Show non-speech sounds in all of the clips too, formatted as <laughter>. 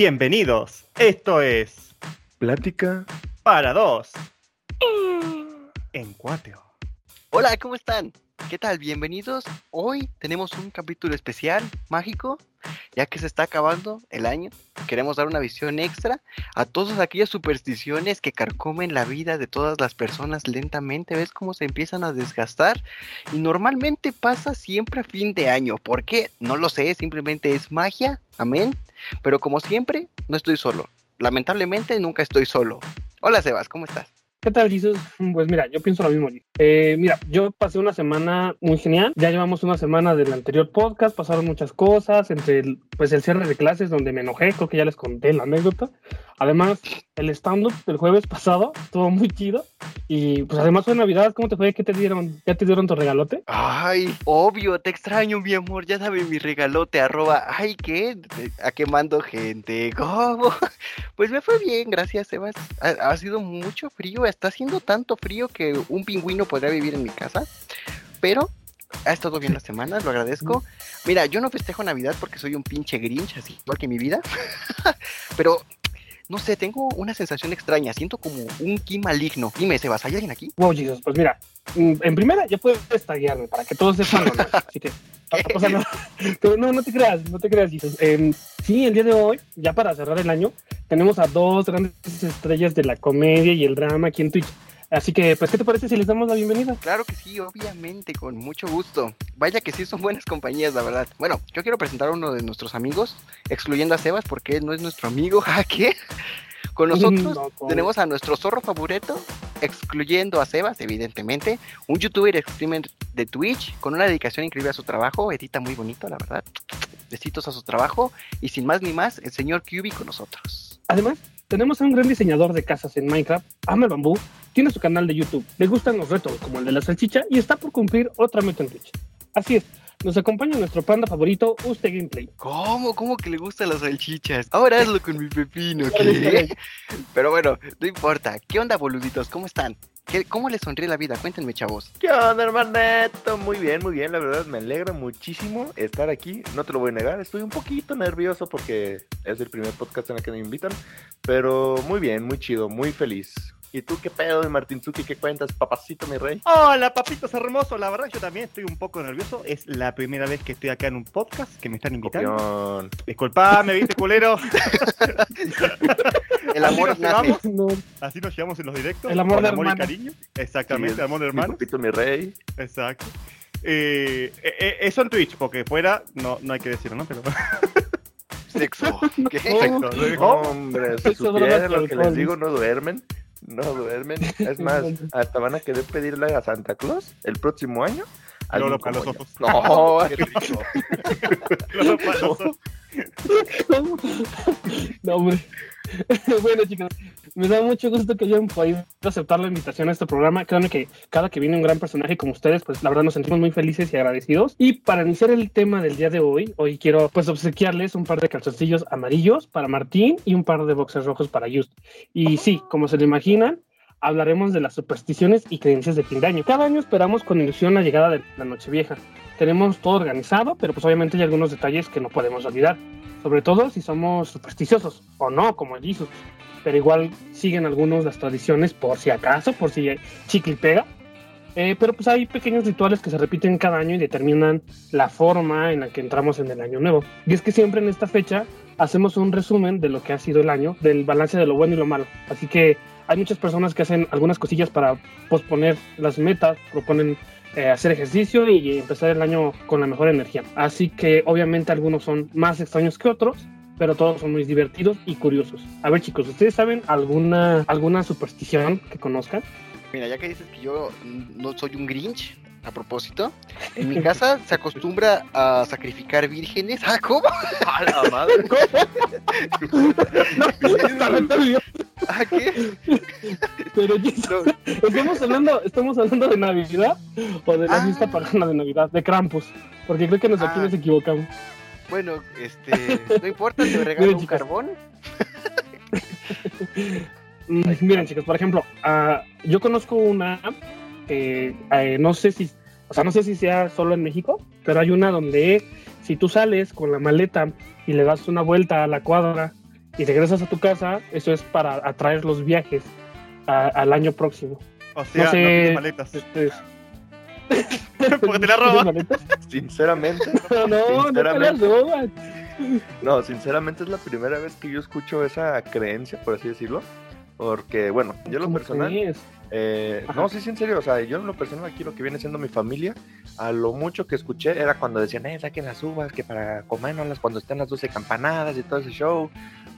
Bienvenidos, esto es Plática para dos en cuatro. Hola, ¿cómo están? ¿Qué tal? Bienvenidos. Hoy tenemos un capítulo especial, mágico, ya que se está acabando el año. Queremos dar una visión extra a todas aquellas supersticiones que carcomen la vida de todas las personas lentamente. ¿Ves cómo se empiezan a desgastar? Y normalmente pasa siempre a fin de año. ¿Por qué? No lo sé, simplemente es magia. Amén. Pero como siempre, no estoy solo. Lamentablemente nunca estoy solo. Hola Sebas, ¿cómo estás? ¿Qué tal, Jesus? <laughs> Pues mira, yo pienso lo mismo. Eh, mira, yo pasé una semana muy genial. Ya llevamos una semana del anterior podcast, pasaron muchas cosas, entre pues el cierre de clases donde me enojé, creo que ya les conté la anécdota. Además, el stand-up del jueves pasado estuvo muy chido. Y pues además fue Navidad, ¿cómo te fue? ¿Qué te dieron? ¿Ya te dieron tu regalote? Ay, obvio, te extraño, mi amor. Ya sabes mi regalote, arroba. Ay, ¿qué? ¿A qué mando gente? ¿Cómo? <laughs> Pues me fue bien, gracias, Sebas. Ha, ha sido mucho frío, está haciendo tanto frío que un pingüino podría vivir en mi casa. Pero ha estado bien la semana, lo agradezco. Mira, yo no festejo Navidad porque soy un pinche Grinch, así igual que mi vida. <laughs> Pero no sé, tengo una sensación extraña, siento como un ki maligno. Dime, Sebas, ¿hay alguien aquí? Wow, Jesus, pues mira, mm, en primera ya puedes taguearme para que todos sepan lo Así que, o sea, no, <laughs> no, no te creas, no te creas, Jesus. Eh, sí, el día de hoy, ya para cerrar el año, tenemos a dos grandes estrellas de la comedia y el drama aquí en Twitch. Así que, pues, ¿qué te parece si les damos la bienvenida? Claro que sí, obviamente, con mucho gusto. Vaya que sí son buenas compañías, la verdad. Bueno, yo quiero presentar a uno de nuestros amigos, excluyendo a Sebas, porque él no es nuestro amigo. <laughs> ¿A qué? Con nosotros No, ¿cómo? tenemos a nuestro zorro favorito, excluyendo a Sebas, evidentemente, un youtuber streamer de Twitch con una dedicación increíble a su trabajo, edita muy bonito, la verdad. Besitos a su trabajo y sin más ni más, el señor QB con nosotros. Además, tenemos a un gran diseñador de casas en Minecraft, ama el bambú, tiene su canal de YouTube, le gustan los retos como el de la salchicha y está por cumplir otra meta en Twitch. Así es, nos acompaña nuestro panda favorito, Usted Gameplay. ¿Cómo? ¿Cómo que le gustan las salchichas? Ahora hazlo con mi pepino, <laughs> ¿qué? Pero bueno, no importa. ¿Qué onda, boluditos? ¿Cómo están? ¿Qué- ¿Cómo les sonríe la vida? Cuéntenme, chavos. ¿Qué onda, hermanito? Muy bien, muy bien. La verdad, me alegra muchísimo estar aquí. No te lo voy a negar. Estoy un poquito nervioso porque es el primer podcast en el que me invitan. Pero muy bien, muy chido, muy feliz. ¿Y tú qué pedo, Martinzuki? ¿Qué cuentas, papacito, mi rey? Hola, papitos hermosos. La verdad, yo también estoy un poco nervioso. Es la primera vez que estoy acá en un podcast que me están invitando. Disculpame, viste, culero. <laughs> El amor Así nos nace. llevamos, No, así nos llevamos en los directos. El amor con de amor y hermano. cariño. Exactamente, Sí, el amor de Mi hermano. papito, mi rey. Exacto. Eh, eh, eh, eso en Twitch, porque fuera no, no hay que decirlo, ¿no? Pero <laughs> Sexo. <laughs> ¿Qué? Lo. Hombre, si supieran lo que les digo, no duermen. No duermen. Es más, hasta van a querer pedirle a Santa Claus el próximo año. No, <laughs> no, para los ojos. No, qué rico. No, hombre. <laughs> bueno, chicos, me da mucho gusto que hayan podido aceptar la invitación a este programa. Créanme que cada que viene un gran personaje como ustedes, pues la verdad nos sentimos muy felices y agradecidos. Y para iniciar el tema del día de hoy, hoy quiero pues obsequiarles un par de calzoncillos amarillos para Martín y un par de boxers rojos para Just. Y sí, como se lo imaginan, hablaremos de las supersticiones y creencias de fin de año. Cada año esperamos con ilusión la llegada de la Nochevieja. Tenemos todo organizado, pero pues obviamente hay algunos detalles que no podemos olvidar. Sobre todo si somos supersticiosos o no, como Jesus. Pero igual siguen algunos las tradiciones por si acaso, por si chicle pega. Eh, pero pues hay pequeños rituales que se repiten cada año y determinan la forma en la que entramos en el año nuevo. Y es que siempre en esta fecha hacemos un resumen de lo que ha sido el año, del balance de lo bueno y lo malo. Así que hay muchas personas que hacen algunas cosillas para posponer las metas, proponen eh, hacer ejercicio y empezar el año con la mejor energía. Así que obviamente algunos son más extraños que otros, pero todos son muy divertidos y curiosos. A ver chicos, ¿ustedes saben alguna, alguna superstición que conozcan? Mira, ya que dices que yo no soy un Grinch, a propósito, en mi casa se acostumbra a sacrificar vírgenes. Ah, ¿cómo? A la madre. <laughs> ¿Ah, qué? Pero Jesus, estamos hablando, estamos hablando de Navidad o de la Ah. fiesta pagana de Navidad, de Krampus, porque creo que nos aquí Ah. nos equivocamos. Bueno, este, no importa, te <laughs> regalo Miren, un chicos. carbón. <laughs> Mm, Miren, chicos, por ejemplo, ah, yo conozco una app que eh, no sé si, o sea, no sé si sea solo en México, pero hay una donde si tú sales con la maleta y le das una vuelta a la cuadra y regresas a tu casa, eso es para atraer los viajes a- al año próximo. O sea, no, sé. tienes maletas. Ustedes- <laughs> Porque te la ¿Tienes roban. maletas? Sinceramente, <laughs> No, no, no te Sinceramente. roban. no, sinceramente es la primera vez que yo escucho esa creencia, por así decirlo. Porque, bueno, yo en lo ¿Cómo personal, eh, no, sí, sí, en serio, o sea, yo en lo personal aquí lo que viene siendo mi familia, a lo mucho que escuché era cuando decían, eh, saquen las uvas, que para comérnoslas cuando estén las 12 campanadas y todo ese show.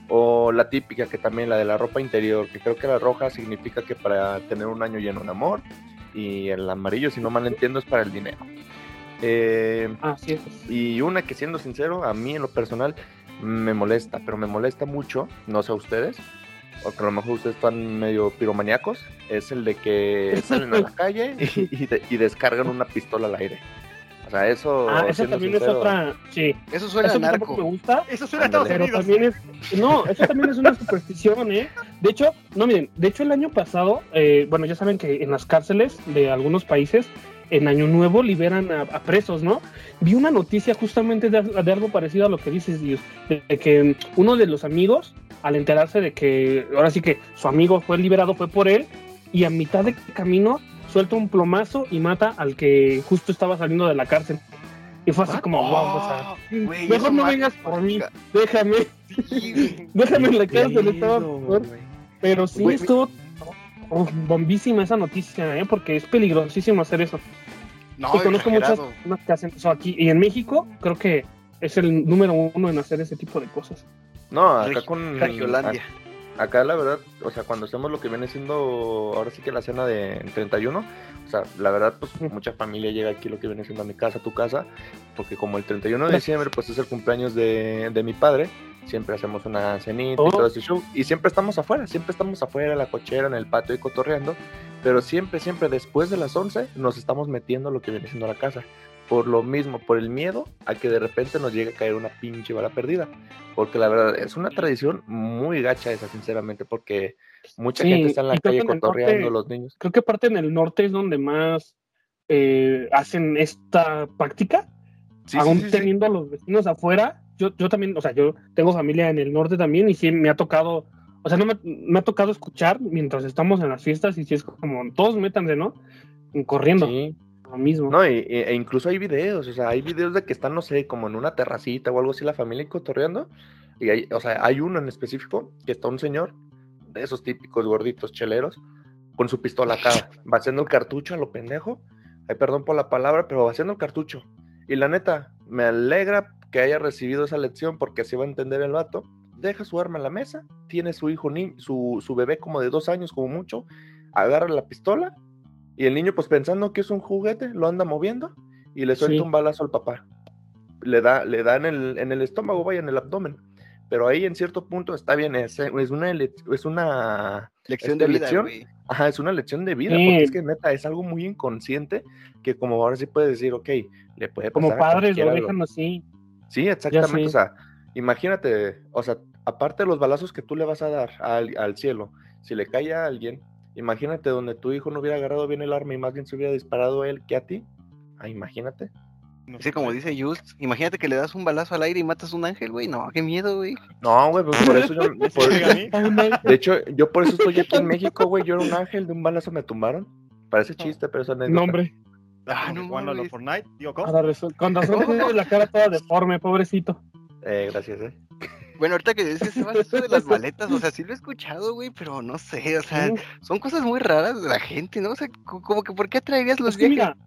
O la típica, que también la de la ropa interior, que creo que la roja significa que para tener un año lleno de amor. Y el amarillo, si no mal entiendo, es para el dinero. Eh, Así es. y una que siendo sincero, a mí en lo personal me molesta, pero me molesta mucho, no sé a ustedes, o que a lo mejor ustedes están medio piromaníacos, es el de que <laughs> salen a la calle y, y de- y descargan una pistola al aire. O sea, eso... Ah, esa siendo también es sincero, otra. Sí. Eso suena Eso a narco. me gusta. Eso suena a Estados. Pero Unidos. también es. No, eso también es una superstición, ¿eh? De hecho, no, miren, de hecho, el año pasado, eh, bueno, ya saben que en las cárceles de algunos países, en Año Nuevo liberan a, a presos, ¿no? Vi una noticia justamente de, de algo parecido a lo que dices, Dios, de, de que uno de los amigos, al enterarse de que ahora sí que su amigo fue liberado, fue por él, y a mitad de camino suelta un plomazo y mata al que justo estaba saliendo de la cárcel. Y fue así como, wow, o sea, Oh, mejor no vengas por mí, déjame. <laughs> Déjame en la cárcel, estaba. Pero sí estuvo oh, bombísima esa noticia, ¿eh? porque es peligrosísimo hacer eso. No, y conozco muchas personas que hacen eso aquí. Y en México creo que es el número uno en hacer ese tipo de cosas. No, acá Regi- con... Regiolandia. Acá la verdad, o sea, cuando hacemos lo que viene siendo ahora sí que la cena de 31, o sea, la verdad, pues mucha familia llega aquí lo que viene siendo a mi casa, a tu casa, porque como el 31 de diciembre, pues es el cumpleaños de, de mi padre, siempre hacemos una cenita Oh. y todo ese show, y siempre estamos afuera, siempre estamos afuera, en la cochera, en el patio y cotorreando, pero siempre, siempre después de las 11 nos estamos metiendo a lo que viene siendo la casa. Por lo mismo, por el miedo a que de repente nos llegue a caer una pinche bala perdida. Porque la verdad es una tradición muy gacha esa, sinceramente, porque mucha Sí, gente está en la calle cotorreando, norte- los niños. Creo que aparte en el norte es donde más eh, hacen esta práctica, Sí, aún sí, teniendo a los vecinos afuera. Yo, yo también, o sea, yo tengo familia en el norte también y sí me ha tocado, o sea, no me, me ha tocado escuchar mientras estamos en las fiestas y sí es como, todos métanse, ¿no? Corriendo, Sí. Lo mismo. No, y- e incluso hay videos, o sea, hay videos de que están, no sé, como en una terracita o algo así, la familia cotorreando. Y hay, o sea, hay uno en específico que está un señor, de esos típicos gorditos cheleros, con su pistola acá, <laughs> va haciendo el cartucho a lo pendejo. Ay, perdón por la palabra, pero va haciendo el cartucho. Y la neta, me alegra que haya recibido esa lección porque así va a entender el vato. Deja su arma en la mesa, tiene su hijo, ni su, su bebé como de dos años, como mucho, agarra la pistola y el niño, pues pensando que es un juguete, lo anda moviendo y le suelta Sí. un balazo al papá. Le da, le da en, el, en el estómago, vaya, en el abdomen. Pero ahí en cierto punto está bien, es, es una, es una Lección de vida, lección. Ajá, es una lección de vida, Sí. porque es que neta es algo muy inconsciente que como ahora sí puedes decir, ok, le puede pasar como padres lo dejan así. Sí, exactamente, o sea, imagínate, o sea, aparte de los balazos que tú le vas a dar al, al cielo, si le cae a alguien, imagínate donde tu hijo no hubiera agarrado bien el arma y más bien se hubiera disparado a él que a ti. Ah, imagínate. No Sí, como dice Just, imagínate que le das un balazo al aire y matas un ángel, güey. No, qué miedo, güey. No, güey, pues por eso yo, <laughs> por- de hecho, yo por eso estoy aquí en México, güey, yo era un ángel, de un balazo me tumbaron. Parece chiste, pero eso No. Ah, Ah, no jugando a los. Fortnite, digo, ¿cómo? Con razón, <laughs> con razón la cara toda deforme, pobrecito. Eh, gracias, eh. Bueno, ahorita que dices eso de las <laughs> maletas, o sea, sí lo he escuchado, güey, pero no sé, o sea, Sí. son cosas muy raras de la gente, ¿no? O sea, co- como que, ¿por qué atraerías los Es que viajes? mira,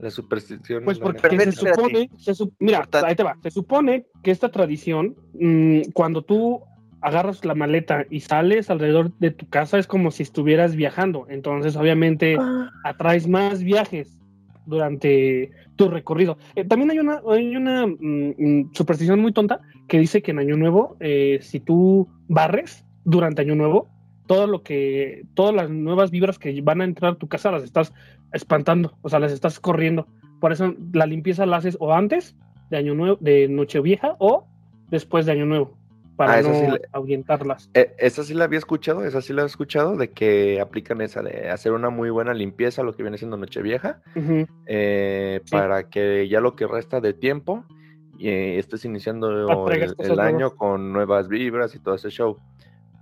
La superstición. Pues porque se supone, se su- mira, Importante. ahí te va, se supone que esta tradición, mm, cuando tú agarras la maleta y sales alrededor de tu casa, es como si estuvieras viajando. Entonces, obviamente, atraes más viajes durante tu recorrido. Eh, también hay una, hay una mm, mm, superstición muy tonta que dice que en Año Nuevo, eh, si tú barres durante Año Nuevo, todo lo que, todas las nuevas vibras que van a entrar a tu casa las estás espantando, o sea, las estás corriendo. Por eso la limpieza la haces o antes de Año Nuevo, de Nochevieja o después de Año Nuevo, para Ah, no sí le- ahuyentarlas. Eh, esa sí la había escuchado, esa sí la he escuchado, de que aplican esa de hacer una muy buena limpieza, lo que viene siendo Nochevieja, eh, Sí. para que ya lo que resta de tiempo y eh, estés iniciando el, el año con nuevas vibras y todo ese show.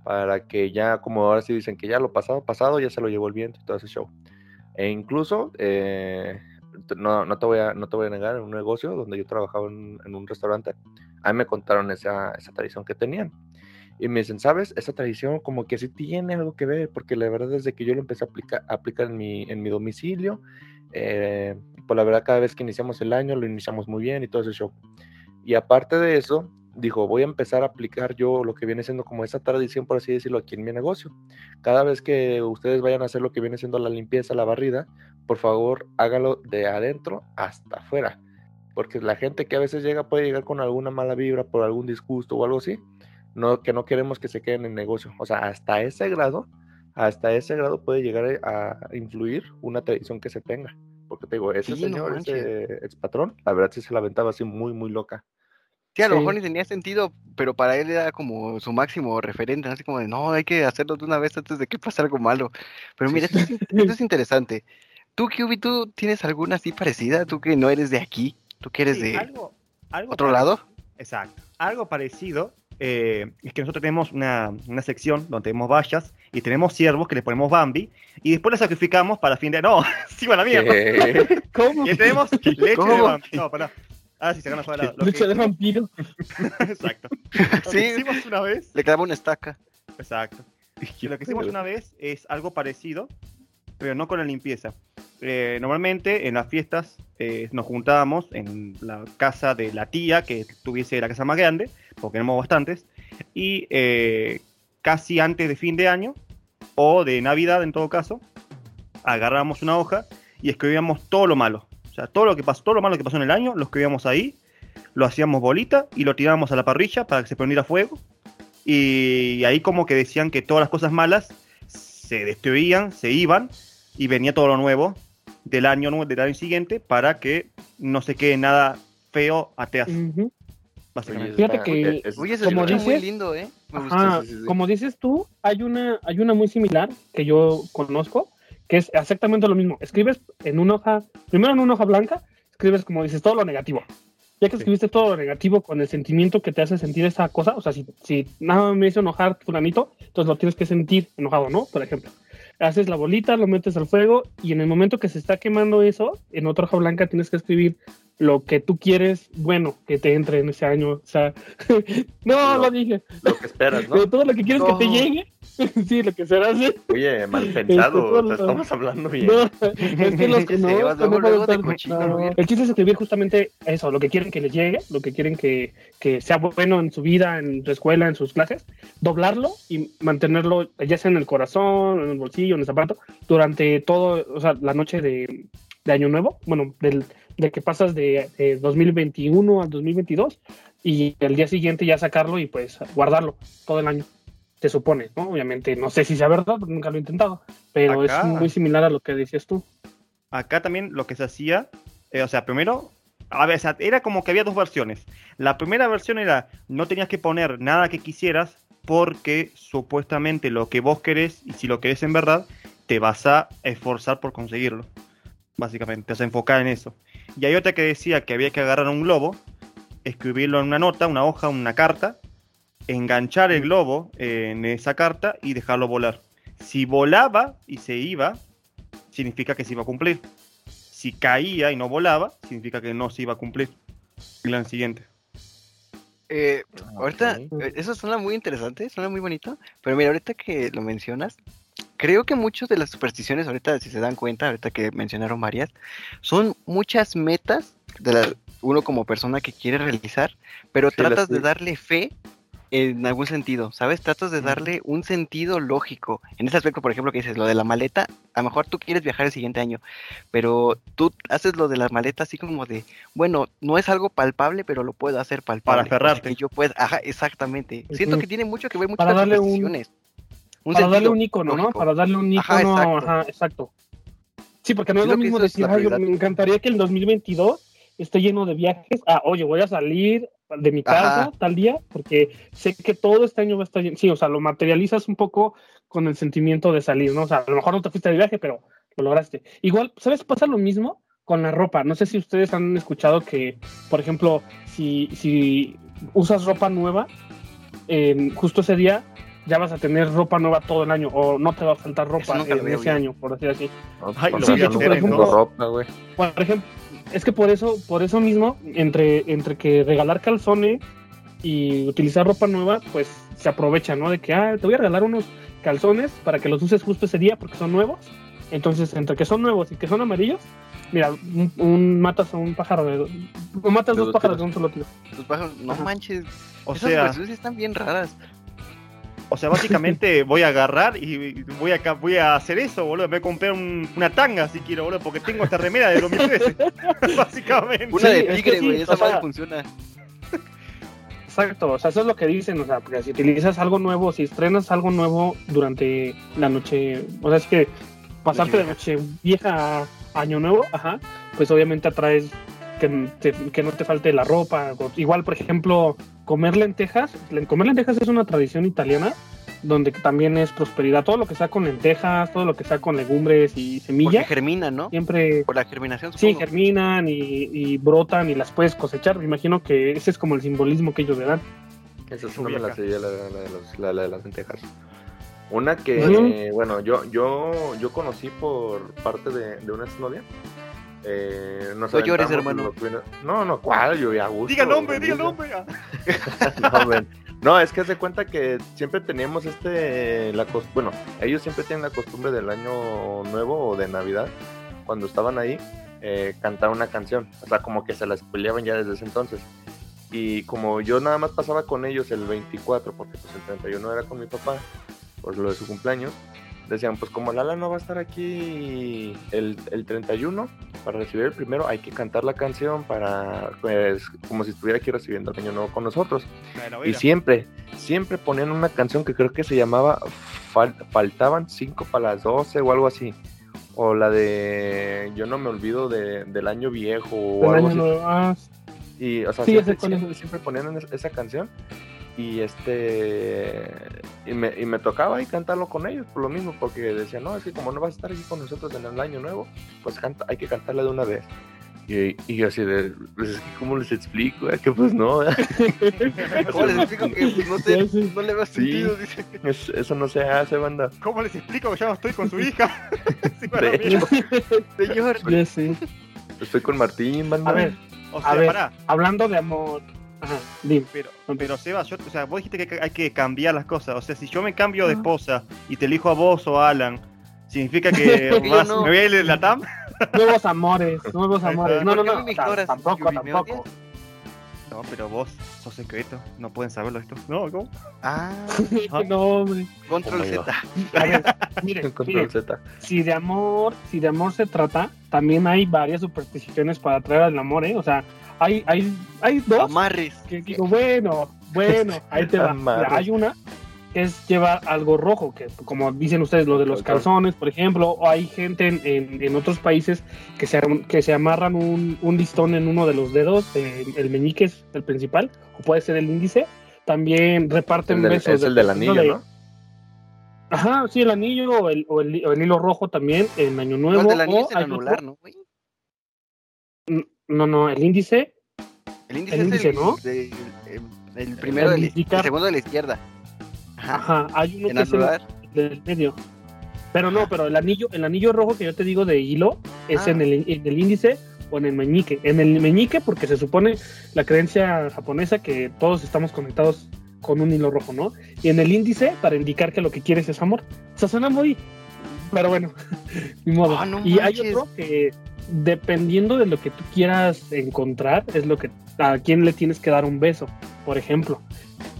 Para que ya, como ahora sí dicen que ya lo pasado, pasado, ya se lo llevó el viento y todo ese show. E incluso, eh, no, no, te voy a, no te voy a negar, en un negocio donde yo trabajaba en, en un restaurante, a mí me contaron esa, esa tradición que tenían. Y me dicen, ¿sabes? Esa tradición como que sí tiene algo que ver, porque la verdad desde que yo lo empecé a aplicar, a aplicar en, mi, en mi domicilio, eh, pues la verdad cada vez que iniciamos el año lo iniciamos muy bien y todo ese show. Y aparte de eso, dijo, voy a empezar a aplicar yo lo que viene siendo como esa tradición, por así decirlo, aquí en mi negocio. Cada vez que ustedes vayan a hacer lo que viene siendo la limpieza, la barrida, por favor hágalo de adentro hasta afuera. Porque la gente que a veces llega puede llegar con alguna mala vibra por algún disgusto o algo así. Que no queremos que se queden en negocio. O sea, hasta ese grado, hasta ese grado puede llegar a influir una tradición que se tenga. Porque te digo, ese Sí, no señor, manches. ese ex patrón, la verdad sí se la aventaba así muy, muy loca. Sí, a lo Sí. mejor ni tenía sentido, pero para él era como su máximo referente, ¿no? así como de, no, hay que hacerlo de una vez antes de que pase algo malo. Pero mira, esto es, in- esto es interesante. Tú, Kiubi, ¿tú tienes alguna así parecida? Tú que no eres de aquí, tú que eres Sí, de algo, algo otro lado. Exacto. Algo parecido eh, es que nosotros tenemos una, una sección donde tenemos vallas y tenemos ciervos que le ponemos Bambi y después los sacrificamos para fin de. No, <laughs> sí, la mierda. ¿Qué? <laughs> ¿Cómo? Y tenemos <laughs> leche de ¿Cómo? Bambi. No, pará. Ah, sí, se gana la, lo Lucha que, de vampiro. Exacto. Lo Sí. que hicimos una vez. Le quedaba una estaca. Exacto. Lo que hicimos una vez es algo parecido, pero no con la limpieza. Eh, normalmente en las fiestas eh, nos juntábamos en la casa de la tía que tuviese la casa más grande, porque éramos bastantes, y eh, casi antes de fin de año o de Navidad en todo caso, agarrábamos una hoja y escribíamos todo lo malo. O sea, todo lo que pasó, todo lo malo que pasó en el año, lo escribíamos ahí, lo hacíamos bolita y lo tirábamos a la parrilla para que se prendiera fuego. Y ahí como que decían que todas las cosas malas se destruían, se iban y venía todo lo nuevo del año del año siguiente para que no se quede nada feo Ujú. básicamente. Fíjate que- Oye, Como muy lindo, ¿eh? Me gusta. Ajá, sí, sí, sí. como dices tú, hay una, hay una muy similar que yo conozco, que es exactamente lo mismo. Escribes en una hoja, primero en una hoja blanca, escribes como dices todo lo negativo. Ya que escribiste todo lo negativo con el sentimiento que te hace sentir esa cosa, o sea, si, si nada me hizo enojar fulanito, entonces lo tienes que sentir enojado, ¿no? Por ejemplo. Haces la bolita, lo metes al fuego y en el momento que se está quemando eso, en otra hoja blanca tienes que escribir lo que tú quieres, bueno, que te entre en ese año. O sea, <laughs> no, Lo- lo dije. Lo que esperas, ¿no? Pero todo lo que quieres que te llegue, <laughs> sí, lo que será así. Oye, mal pensado, todo te lo- estamos hablando bien. <laughs> No, es que los ¿Qué no, se Luego, luego faltan- cochino, no. El chiste es escribir justamente eso, lo que quieren que les llegue, lo que quieren que, que sea bueno en su vida, en su escuela, en sus clases, doblarlo y mantenerlo ya sea en el corazón, en el bolsillo, en el zapato, durante todo, o sea, la noche de, de Año Nuevo, bueno, del, de que pasas de, de 2021 al 2022 y el día siguiente ya sacarlo y pues guardarlo todo el año. Se supone, ¿no? Obviamente, no sé si sea verdad, porque nunca lo he intentado, pero Acá. es muy similar a lo que decías tú. Acá también lo que se hacía, eh, o sea, primero, a ver, era como que había dos versiones. La primera versión era, no tenías que poner nada que quisieras porque supuestamente lo que vos querés, y si lo querés en verdad, te vas a esforzar por conseguirlo. Básicamente, te vas a enfocar en eso. Y hay otra que decía que había que agarrar un globo, escribirlo en una nota, una hoja, una carta, enganchar el globo en esa carta y dejarlo volar. Si volaba y se iba, significa que se iba a cumplir. Si caía y no volaba, significa que no se iba a cumplir el año siguiente. Eh, ahorita, Ok. eh, eso suena muy interesante, suena muy bonito, pero mira, ahorita que lo mencionas, creo que muchas de las supersticiones, ahorita si se dan cuenta, ahorita que mencionaron varias, son muchas metas de la- uno como persona que quiere realizar, pero Sí, tratas de darle fe en algún sentido, ¿sabes? Tratas de darle un sentido lógico. En ese aspecto, por ejemplo, que dices, lo de la maleta, a lo mejor tú quieres viajar el siguiente año, pero tú haces lo de la maleta así como de, bueno, no es algo palpable, pero lo puedo hacer palpable. sea, aferrarte. que yo pueda, ajá, exactamente. Siento que tiene mucho que ver mucho Para darle un-. Un para darle un icono, ¿no? Para darle un Ajá, icono, exacto. ajá, exacto. Sí, porque no es lo mismo decir, ay, me encantaría que el 2022 esté lleno de viajes. Ah, oye, voy a salir de mi casa Ajá. tal día, porque sé que todo este año va a estar lleno. Sí, o sea, lo materializas un poco con el sentimiento de salir, ¿no? O sea, a lo mejor no te fuiste de viaje, pero lo lograste. Igual, ¿sabes? Pasa lo mismo con la ropa. No sé si ustedes han escuchado que, por ejemplo, si, si usas ropa nueva, eh, justo ese día ya vas a tener ropa nueva todo el año o no te va a faltar ropa en veo ese año, por decir así. No, Ay, Sí, de hecho, no por tengo ejemplo- ropa, güey. Por ejemplo, es que por eso, por eso mismo, entre, entre que regalar calzones y utilizar ropa nueva, pues se aprovecha, ¿no? De que, ah, te voy a regalar unos calzones para que los uses justo ese día porque son nuevos. Entonces, entre que son nuevos y que son amarillos, mira, un, un- matas a un pájaro de dos, o matas dos dos pájaros de un solo tiro. Los pájaros, no Ajá. manches. O Esas sea, están bien raras. O sea, básicamente <laughs> voy a agarrar y voy a, voy a hacer eso, boludo. Me voy a comprar un- una tanga si quiero, boludo, porque tengo esta remera de 2013. <laughs> <laughs> básicamente. Una Sí, de tigre, sí, güey. Esa o sea- madre funciona. Exacto, o sea, eso es lo que dicen, o sea, porque si utilizas algo nuevo, si estrenas algo nuevo durante la noche, o sea, es que pasarte de noche vieja a año nuevo, ajá, pues obviamente atraes que, te- que no te falte la ropa. o- igual, por ejemplo, comer lentejas, len- comer lentejas es una tradición italiana donde también es prosperidad, todo lo que sea con lentejas, todo lo que sea con legumbres y Porque semillas, germinan, ¿no? siempre Por la germinación, Sí, germinan y, y brotan y las puedes cosechar. Me imagino que ese es como el simbolismo que ellos le dan. Esa la, la de los- la- la de las lentejas. Una que, eh, bueno, yo, yo, yo conocí por parte de, de una exnovia. Eh, nos No llores, hermano. No, no, ¿cuál? Yo a gusto. Diga el nombre, diga el nombre. <laughs> No, es que se cuenta que siempre teníamos este, la cos- bueno, ellos siempre tienen la costumbre del año nuevo o de Navidad, cuando estaban ahí, eh, cantar una canción, o sea, como que se la peleaban ya desde ese entonces. Y como yo nada más pasaba con ellos el 24, porque pues el 31 era con mi papá, por lo de su cumpleaños, decían, pues como Lala no va a estar aquí el, el 31, para recibir el primero hay que cantar la canción para, pues, como si estuviera aquí recibiendo el año nuevo con nosotros. Bueno, Y siempre, siempre ponían una canción que creo que se llamaba Fal- Faltaban 5 para las 12 o algo así. O la de Yo no me olvido de- del año viejo o algo año así. nuevo. Ah, Y, o sea, Sí, siempre, siempre, siempre ponían es- esa canción. Y este. Y me, y me tocaba ahí cantarlo con ellos, por lo mismo, porque decían, no, es que como no vas a estar aquí con nosotros en el año nuevo, pues canta, hay que cantarla de una vez. Y, y yo así de, pues es que, ¿cómo les explico? Es que pues no, <laughs> ¿Cómo les explico que pues, no sé, no le Sí. sentido? Dice. es- eso no se hace, banda. ¿Cómo les explico que ya no estoy con su hija? <laughs> Sí, para De hecho, Señor, ya sé. estoy con Martín, banda. A ver, O A sea, ver. pará. hablando de amor. Ajá, dime. Pero, pero Sebas, yo, o sea, vos dijiste que hay que cambiar las cosas. O sea, si yo me cambio de Ah. esposa y te elijo a vos o a Alan, ¿significa que <laughs> vas- no. me voy a ir de la TAM? Nuevos amores, nuevos amores. No, no, ¿Por qué no. ignoras, Tampoco, tampoco. No, pero vos sos secreto. No pueden saberlo esto. No, ¿cómo? Ah, <laughs> no, hombre. control Oh. Z. A ver, miren, <laughs> Control miren, Z. si de amor, si de amor se trata, también hay varias supersticiones para atraer al amor, ¿eh? O sea, hay, hay, hay dos Amarres. que digo, bueno, bueno, <laughs> ahí te va. Hay una que es llevar algo rojo, que como dicen ustedes, lo de los calzones, por ejemplo, o hay gente en, en- en otros países que se, que se amarran un, un listón en uno de los dedos, eh, el meñique es el principal, o puede ser el índice. También reparten El del- besos. es el del anillo, de- ¿no? Ajá, sí, el anillo o el, o el, o el hilo rojo también en Año Nuevo. No, el del anillo o es el anular, otro- ¿no, güey? No, no, el índice. El índice El es índice, el, ¿no? de- el, el primero, El del- el segundo de la izquierda. Ajá. Ajá, hay uno que es del medio. Pero no, pero el anillo, el anillo rojo que yo te digo de hilo es Ah. en, el, en el índice o en el meñique. En el meñique, porque se supone la creencia japonesa que todos estamos conectados con un hilo rojo, ¿no? Y en el índice para indicar que lo que quieres es amor. O sea, suena muy. Pero bueno, <laughs> ni modo. Ah, no y hay otro que, dependiendo de lo que tú quieras encontrar, es lo que a quién le tienes que dar un beso, por ejemplo.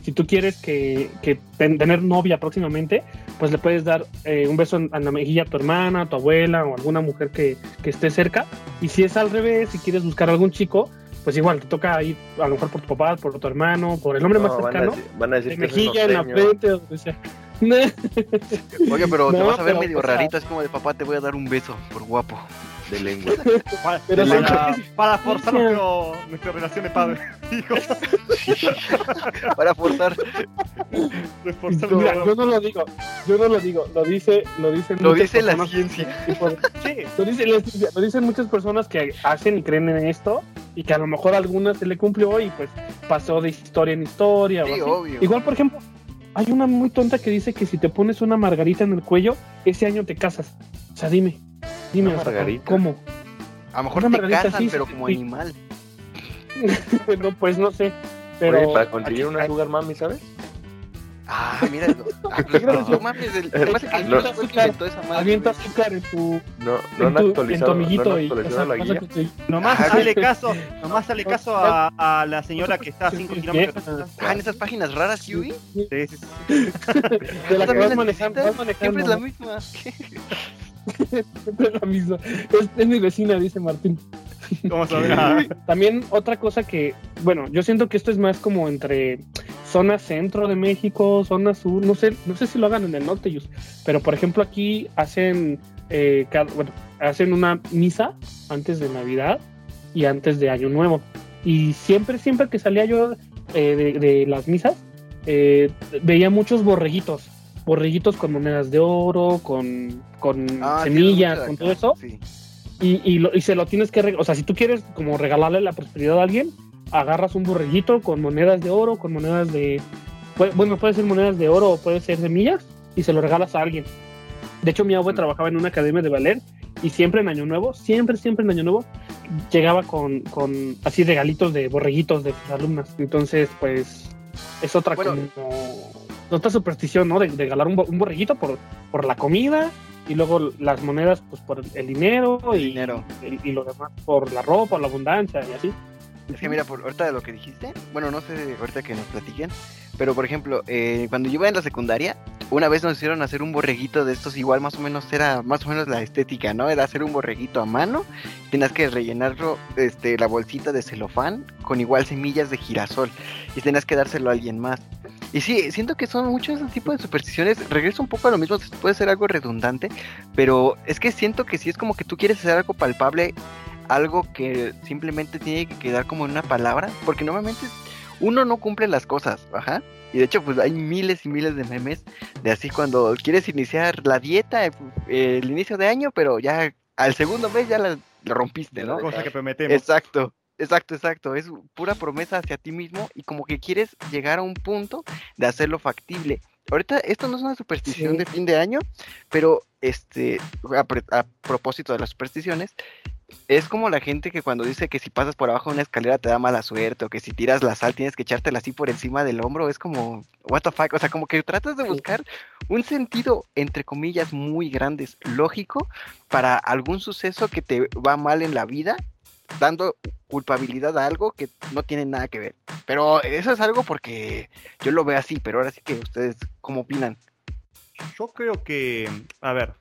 Si tú quieres que, que ten- tener novia próximamente, pues le puedes dar eh, un beso en, en la mejilla a tu hermana, a tu abuela o alguna mujer que, que esté cerca. Y si es al revés, si quieres buscar algún chico, pues igual te toca ir a lo mejor por tu papá, por tu hermano, por el hombre más No, a cercano, decir, van a decir de que es mejilla en la frente, o donde sea. <laughs> Oye, pero te vas a ver pero, medio o sea- rarito, así como de papá, te voy a dar un beso por guapo. De lengua. <laughs> Para, Pero para- forzar nuestro- nuestra relación de padre. <laughs> Hijo, <laughs> Para forzar. Mira, yo no lo digo, yo no lo digo, lo dice, lo dicen Lo dice la ciencia. Sí, Lo, dice la ciencia, lo dicen muchas personas que hacen y creen en esto y que a lo mejor a algunas se le cumplió y pues pasó de historia en historia. o Sí, así. obvio. Igual, por ejemplo, hay una muy tonta que dice que si te pones una margarita en el cuello, ese año te casas. O sea, dime, dime, ¿Una o sea, margarita? ¿cómo? A lo mejor Una te margarita casan, sí, pero sí, como sí. animal. <laughs> Bueno, pues no sé. Pero Oye, para conseguir una sugar mami, ¿sabes? Ah, mira. no, ah, No. no mames, el, <laughs> que No. que avienta azúcar en tu, No, no en tu, en actualizado, tu no han actualizado la guía. nomás hazle caso, nomás hazle caso a, a la señora que está a 5 Sí, kilómetros. Ah, en esas páginas raras, Yui. Sí, sí, sí. <laughs> de la que También vas la manejando, necesitas, vas manejando. Siempre es la ¿no? misma. Siempre <laughs> es la misma. Es, es mi vecina, dice Martín. Vamos a ver. También otra cosa que, bueno, yo siento que esto es más como entre zona centro de México, zona sur, no sé, no sé si lo hagan en el norte, pero por ejemplo aquí hacen, eh, cada- bueno, hacen una misa antes de Navidad y antes de Año Nuevo. Y siempre, siempre que salía yo eh, de, de las misas, eh, veía muchos borreguitos, borreguitos con monedas de oro, con, con Ah, semillas, con todo eso Sí. y, y, lo- y se lo tienes que, o sea, si tú quieres como regalarle la prosperidad a alguien, agarras un borreguito con monedas de oro, con monedas de, bueno, puede ser monedas de oro o puede ser semillas y se lo regalas a alguien. De hecho, mi abuelo trabajaba en una academia de ballet y siempre en Año Nuevo, siempre, siempre en Año Nuevo, llegaba con, con así regalitos de borreguitos de sus alumnas. Entonces, pues, es otra Bueno. como, superstición, ¿no? De, de regalar un, un borreguito por, por la comida y luego las monedas, pues, por el dinero El y, dinero. y, y lo demás por la ropa, la abundancia y así. Es que mira, por ahorita de lo que dijiste, bueno, no sé ahorita que nos platiquen, pero por ejemplo, eh, cuando yo iba en la secundaria, una vez nos hicieron hacer un borreguito de estos, igual más o menos era más o menos la estética, ¿no? Era hacer un borreguito a mano, tenías que rellenarlo, este, la bolsita de celofán con igual semillas de girasol y tenías que dárselo a alguien más. Y sí, siento que son muchos ese tipo de supersticiones. Regreso un poco a lo mismo, puede ser algo redundante, pero es que siento que si es como que tú quieres hacer algo palpable, algo que simplemente tiene que quedar como una palabra, porque normalmente uno no cumple las cosas, ajá. Y de hecho, pues hay miles y miles de memes de así cuando quieres iniciar la dieta, eh, el inicio de año, pero ya al segundo mes ya la, la rompiste, ¿no? Cosa que prometemos. Exacto, exacto, exacto. Es pura promesa hacia ti mismo y como que quieres llegar a un punto de hacerlo factible. Ahorita esto no es una superstición Sí. de fin de año, pero este a, pre- a propósito de las supersticiones, es como la gente que cuando dice que si pasas por abajo de una escalera te da mala suerte o que si tiras la sal tienes que echártela así por encima del hombro, es como what the fuck, o sea, como que tratas de buscar un sentido entre comillas muy grande, lógico para algún suceso que te va mal en la vida dando culpabilidad a algo que no tiene nada que ver. Pero eso es algo porque yo lo veo así, pero ahora sí que ustedes, ¿cómo opinan? Yo creo que, a ver,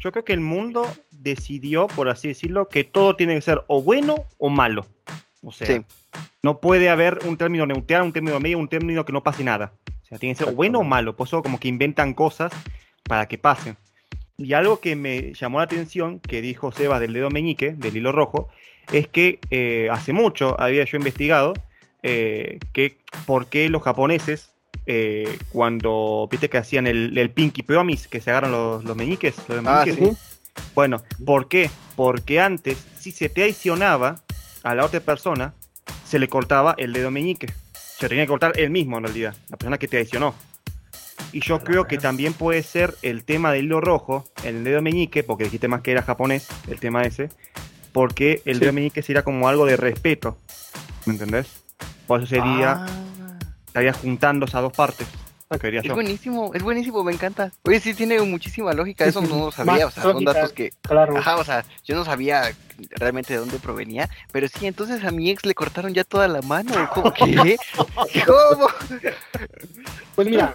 yo creo que el mundo decidió, por así decirlo, que todo tiene que ser o bueno o malo. O sea, Sí. no puede haber un término neutral, un término medio, un término que no pase nada. O sea, tiene que ser o bueno o malo. Por eso como que inventan cosas para que pasen. Y algo que me llamó la atención, que dijo Seba del dedo meñique, del hilo rojo, es que eh, hace mucho había yo investigado eh, que por qué los japoneses, eh, cuando viste que hacían el, el Pinky Promise, que se agarran los, los meñiques, los Ah, meñiques, sí. bueno, ¿por qué? Porque antes, si se traicionaba a la otra persona, se le cortaba el dedo meñique. Se tenía que cortar él mismo, en realidad, la persona que traicionó. Y yo creo que también puede ser el tema del hilo rojo, el dedo meñique, porque dijiste más que era japonés, el tema ese, porque el Sí. dedo meñique sería como algo de respeto. ¿Me entendés? Por eso sería, Ah, estaría juntando esas dos partes. Quería es yo. buenísimo, es buenísimo, me encanta. Oye, sí tiene muchísima lógica, eso no lo sabía, o sea, son datos que, Claro. ajá, o sea, yo no sabía realmente de dónde provenía, pero sí, entonces a mi ex le cortaron ya toda la mano, ¿cómo que? <laughs> ¿Cómo? Pues mira,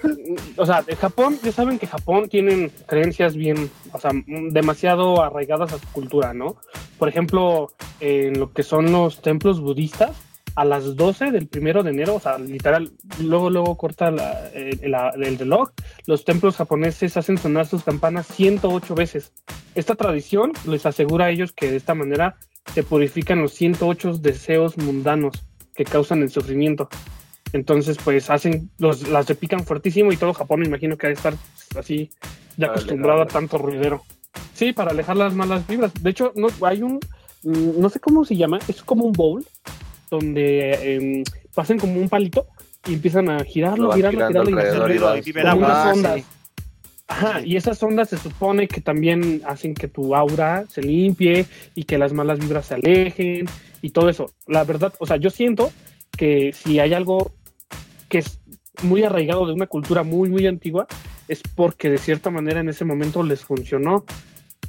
o sea, de Japón, ya saben que Japón tienen creencias bien, o sea, mm, demasiado arraigadas a su cultura, ¿no? Por ejemplo, en lo que son los templos budistas, a las 12 del primero de enero, o sea, literal, luego, luego corta la- el, la- el reloj, los templos japoneses hacen sonar sus campanas 108 veces. Esta tradición les asegura a ellos que de esta manera se purifican los 108 deseos mundanos que causan el sufrimiento. Entonces, pues hacen, los, las repican fuertísimo y todo Japón me imagino que ha de estar así ya acostumbrado a tanto ruidero. Sí, para alejar las malas vibras. De hecho, no, hay un, mm, no sé cómo se llama, es como un bowl donde em, pasan como un palito y empiezan a girarlo, girarlo, girando girarlo y hacer y y unas Ah, ondas. sí. Ajá, y esas ondas se supone que también hacen que tu aura se limpie y que las malas vibras se alejen y todo eso. La verdad, o sea, yo siento que si hay algo que es muy arraigado de una cultura muy, muy antigua, es porque de cierta manera en ese momento les funcionó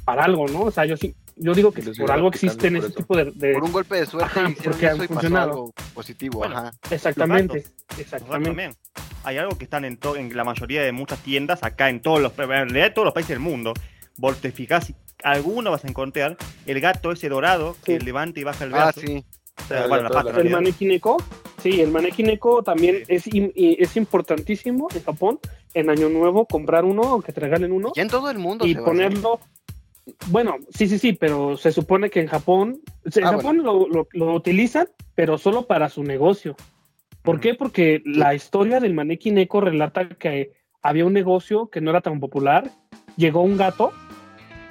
para algo, ¿no? O sea, yo sí, yo digo que por algo existen por ese tipo de... de- Por un golpe de suerte Ajá, porque han y funcionado. algo positivo, Bueno. ajá. Exactamente, exactamente. también. Hay algo que están en, to- en la mayoría de muchas tiendas, acá en todos los, en realidad en todos los países del mundo. Vos te fijás, alguno vas a encontrar el gato ese dorado que Sí. levanta y baja el Ah, brazo. sí. O sea, El bueno, la pata El Neko, sí, el maniquí Neko también es, y es importantísimo en Japón, en Año Nuevo, comprar uno o que te regalen uno Ya en todo el mundo y se va a hacer. ponerlo. Bueno, sí, sí, sí, pero se supone que en Japón, en Ah, Japón lo, lo- lo utilizan, pero solo para su negocio. ¿Por qué? Porque la historia del maniquí Neko relata que había un negocio que no era tan popular, llegó un gato,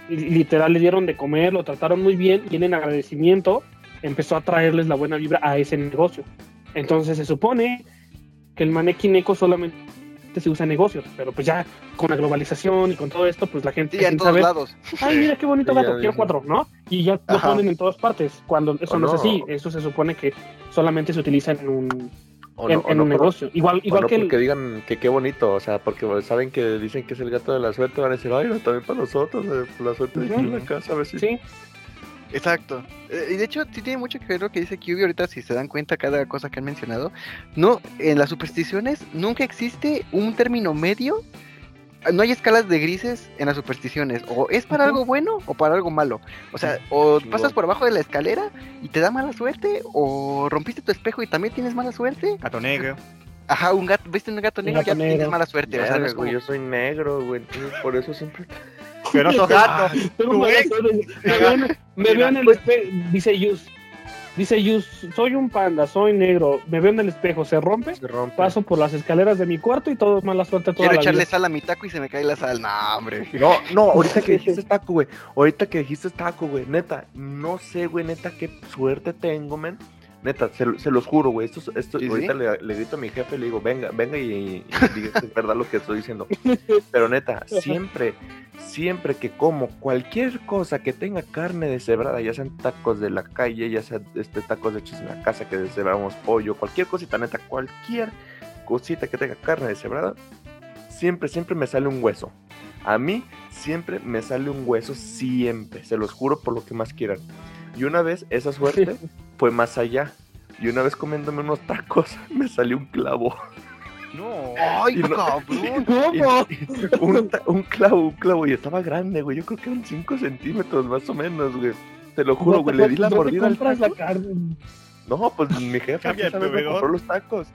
y literal le dieron de comer, lo trataron muy bien y en agradecimiento empezó a traerles la buena vibra a ese negocio. Entonces se supone que el maniquí Neko solamente se usa en negocios, pero pues ya con la globalización y con todo esto, pues la gente Sí, en todos saber, lados. ay, mira qué bonito gato, ya quiero cuatro, ¿no? Y ya lo Ajá. ponen en todas partes, cuando eso O no, es no. así, eso se supone que solamente se utiliza en un, O en, no, o en no un por- negocio. Igual, o igual no que el, porque digan que qué bonito, o sea, porque saben que dicen que es el gato de la suerte, van a decir, ay, no, también para nosotros, eh, la suerte de aquí en la casa, a ver si... sí, Exacto. Eh, y de hecho, sí tiene mucho que ver lo que dice Kyubi ahorita, si se dan cuenta cada cosa que han mencionado. No, en las supersticiones nunca existe un término medio. No hay escalas de grises en las supersticiones. O es para algo bueno o para algo malo. O sea, o pasas por abajo de la escalera y te da mala suerte. O rompiste tu espejo y también tienes mala suerte. Gato negro. Ajá, un gato, viste un gato Un negro, gato ya tienes mala suerte. O sea, no Verga, es güey, como- yo soy negro, güey, entonces por eso siempre... <laughs> Pero no sos gato. Tengo mala suerte. Me veo en- me veo en el espejo, dice Yus, dice Yus, soy un panda, soy negro, me veo en el espejo, se rompe, Se rompe. paso por las escaleras de mi cuarto y todo es mala suerte toda Quiero la echarle vida. sal a mi taco y se me cae la sal. No, hombre. No, no, <laughs> ahorita que dijiste taco, güey. Ahorita que dijiste taco, güey. Neta, no sé, güey, neta, qué suerte tengo, men. Neta, se, se los juro, güey. Esto, es- esto, ¿Sí, sí? ahorita le, le grito a mi jefe, le digo, venga, venga y, y diga que es verdad lo que estoy diciendo. <laughs> Pero neta, siempre, siempre que como cualquier cosa que tenga carne deshebrada, ya sean tacos de la calle, ya sean este, tacos hechos en la casa que deshebramos pollo, cualquier cosita, neta, cualquier cosita que tenga carne deshebrada, siempre, siempre me sale un hueso. A mí siempre me sale un hueso, siempre, se los juro por lo que más quieran. Y una vez esa suerte <laughs> fue más allá. Y una vez comiéndome unos tacos, <laughs> me salió un clavo. No. ¡Ay, no- cabrón! <laughs> ¿Cómo? <laughs> un, clavo, un clavo. Y estaba grande, güey. Yo creo que eran 5 centímetros más o menos, güey. Te lo juro, güey. Le di la ¿Dónde mordida al compras la taco. carne? No, pues mi jefe Cambia aquí el sabe dónde proveedor. compró los tacos.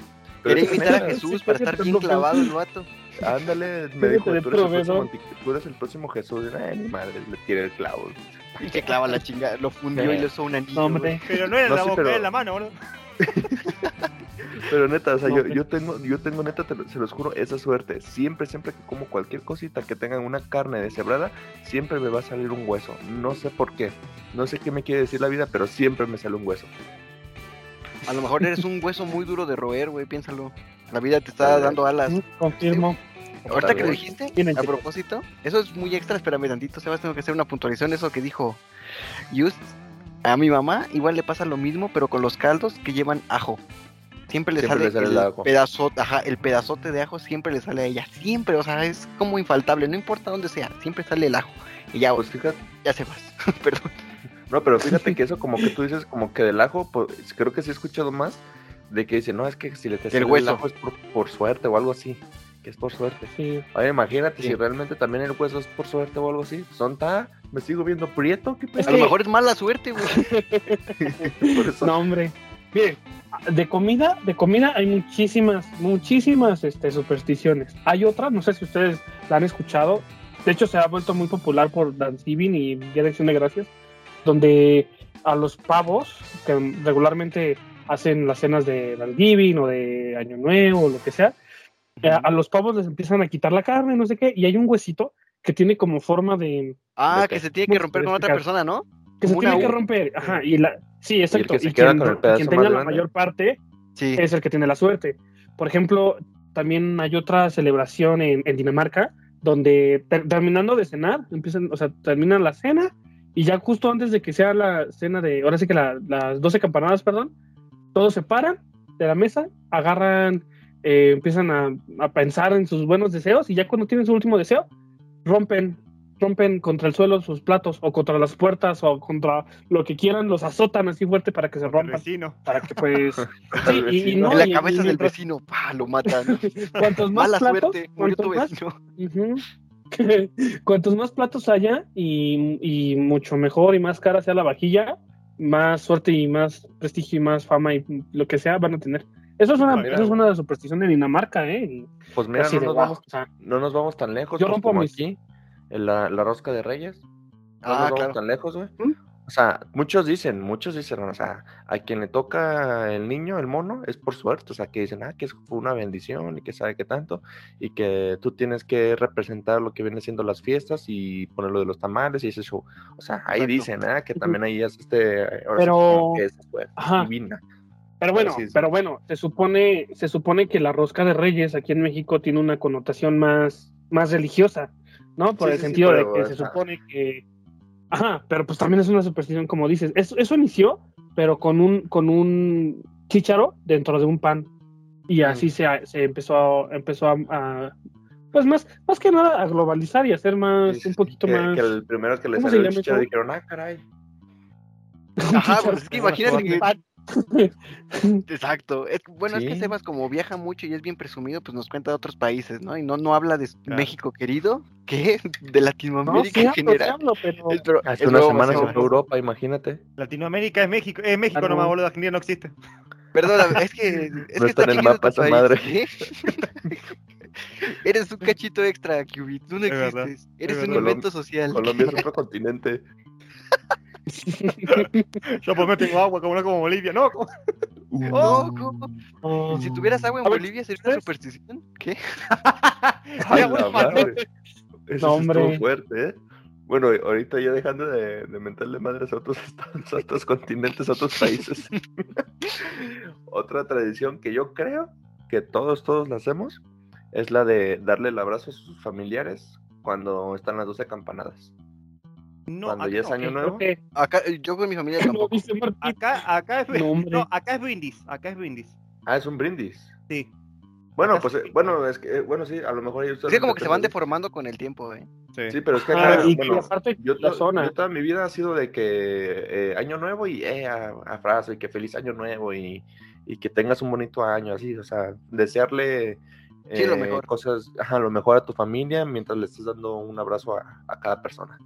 Pero Quería invitar a Jesús sí, para estar bien clavado el vato. Ándale, me dijo, tú eres, el próximo, tú eres el próximo Jesús. Y, Ay, mi madre, le tiré el clavo. Y que clava la chinga, lo fundió y le hizo un anillo. No, hombre. Pero no era No, la sí, boca, pero- la mano, boludo. Pero neta, o sea, No, yo, yo tengo, yo tengo neta, te lo- se los juro, esa suerte. Siempre, siempre que como cualquier cosita que tenga una carne deshebrada, siempre me va a salir un hueso. No sé por qué. No sé qué me quiere decir la vida, pero siempre me sale un hueso. A lo mejor eres un hueso muy duro de roer, güey, piénsalo. La vida te está dando alas. Confirmo. Ahorita que lo dijiste, a propósito, eso es muy extra, espérame tantito, Sebas, tengo que hacer una puntualización, eso que dijo Just. A mi mamá igual le pasa lo mismo, pero con los caldos que llevan ajo. Siempre le Siempre sale, le sale el, el ajo. pedazote, ajá, el pedazote de ajo siempre le sale a ella, siempre, o sea, es como infaltable, no importa dónde sea, siempre sale el ajo. Y ya, Pues fíjate, ya se vas, <laughs> perdón. no, pero fíjate que eso como que tú dices, como que del ajo, pues, creo que sí he escuchado más de que dicen, no, es que si le te sale el hueso. ajo es por, por suerte o algo así. Que es por suerte. Sí. Oye, imagínate Sí. si realmente también el hueso es por suerte o algo así. Son ta, me sigo viendo prieto, ¿qué A lo mejor es mala suerte, güey. <laughs> Por eso, No, hombre. Miren, de comida, de comida hay muchísimas, muchísimas este, supersticiones. Hay otras, no sé si ustedes la han escuchado. De hecho, se ha vuelto muy popular por Thanksgiving y Día de Acción de Gracias, donde a los pavos, que regularmente hacen las cenas de Thanksgiving o de Año Nuevo o lo que sea, a los pavos les empiezan a quitar la carne, no sé qué, y hay un huesito que tiene como forma de... Ah, ¿De que se tiene que ¿Cómo romper con otra persona, ¿no? que se una tiene que romper. Ajá, y la... Sí, exacto. que se Y queda quien, con el pedazo quien más tenga la grande. mayor parte Sí. es el que tiene la suerte. Por ejemplo, también hay otra celebración en, en Dinamarca donde ter- terminando de cenar, empiezan, o sea, terminan la cena y ya justo antes de que sea la cena de, ahora sí que la- las 12 campanadas, perdón, todos se paran de la mesa, agarran, eh, empiezan a, a pensar en sus buenos deseos y ya cuando tienen su último deseo, rompen rompen contra el suelo sus platos o contra las puertas o contra lo que quieran, los azotan así fuerte para que se El rompan, vecino. para que pues <laughs> Al Sí, y- y vecino. no, en la y- y cabeza del mientras- vecino, pa, lo matan. <laughs> cuantos más Mala platos, suerte, murió tu cuantos más, vecino. <laughs> Cuantos más platos haya y, y mucho mejor y más cara sea la vajilla, más suerte y más prestigio y más fama y lo que sea van a tener. Eso es una, Mira. eso es una superstición de Dinamarca, ¿eh? Pues mira, no nos, vamos, o sea, no nos vamos tan lejos. Yo pues, rompo como mis- aquí, en la, la rosca de Reyes. No Ah, nos vamos claro. tan lejos, güey. ¿Mm? O sea, muchos dicen, muchos dicen, o sea, a quien le toca el niño, el mono, es por suerte. O sea, que dicen, ah, que fue una bendición y que sabe qué tanto. Y que tú tienes que representar lo que viene siendo las fiestas y poner lo de los tamales y ese show. O sea, ahí Exacto. dicen, ah, que también ahí es este. ahora Pero- que es suerte Ajá. divina. Pero bueno, Sí, sí. pero bueno, se supone, se supone que la rosca de Reyes aquí en México tiene una connotación más, más religiosa, ¿no? Por Sí, el sí, sí, sentido pero, de que se supone que. Ajá, pero pues también es una superstición, como dices. Eso, eso inició, pero con un, con un chícharo dentro de un pan. Y así se, se empezó, a, empezó a, a- pues más, más que nada a globalizar y a hacer más, un poquito que, más. que el primero que le ¿Cómo se salió el chicharo dijeron, ah, caray. <laughs> Ajá, pues es que imagínate que... <laughs> Exacto. Es, bueno, es que. Sebas como viaja mucho y es bien presumido, pues nos cuenta de otros países, ¿no? Y no, no habla de Claro. México querido, ¿qué? <laughs> De No, Latinoamérica sí en general. hablo, pero. Hace es una broma, semana es se fue a Europa, imagínate. Latinoamérica es México. Es México Ah, nomás, no. boludo. Argentina no existe. Perdona, <laughs> es que, es No que está está en el mapa esa madre. Eres un cachito extra, Cubit. Tú no Es verdad, existes. Eres es un verdad. invento social. Colombia es otro continente. <laughs> Yo por lo menos tengo agua, como no como Bolivia. No, como- Oh, ¿cómo? Oh. Si tuvieras agua en Bolivia, ¿sería una ¿sabes? superstición? ¿Qué? <laughs> Ay, agua madre. Eso No, sí estuvo fuerte, ¿eh? Bueno, ahorita ya dejando de, de mentarle madres a otros <laughs> estados, a otros continentes, a otros países. Otra tradición que yo creo que todos, todos la hacemos es la de darle el abrazo a sus familiares cuando están las 12 campanadas. No, Cuando ya es no, año nuevo. eh, Ok. Acá, yo con mi familia No, tampoco. dice Martín. Acá, acá es, <laughs> No, no, acá es brindis. Acá es brindis. Ah, es un brindis. Sí. Bueno, pues, sí. eh, bueno, es que, eh, bueno, sí, a lo mejor ellos Es que como que se van deformando con el tiempo, ¿eh? Sí. Sí, pero es que Ah, acá, y bueno, aparte Yo, la zona. yo toda mi vida ha sido de que eh, año nuevo y eh, a, abrazo y que feliz año nuevo y, y que tengas un bonito año, así, o sea, desearle Sí, lo eh, mejor. cosas, ajá, lo mejor a tu familia mientras le estés dando un abrazo a, a cada persona.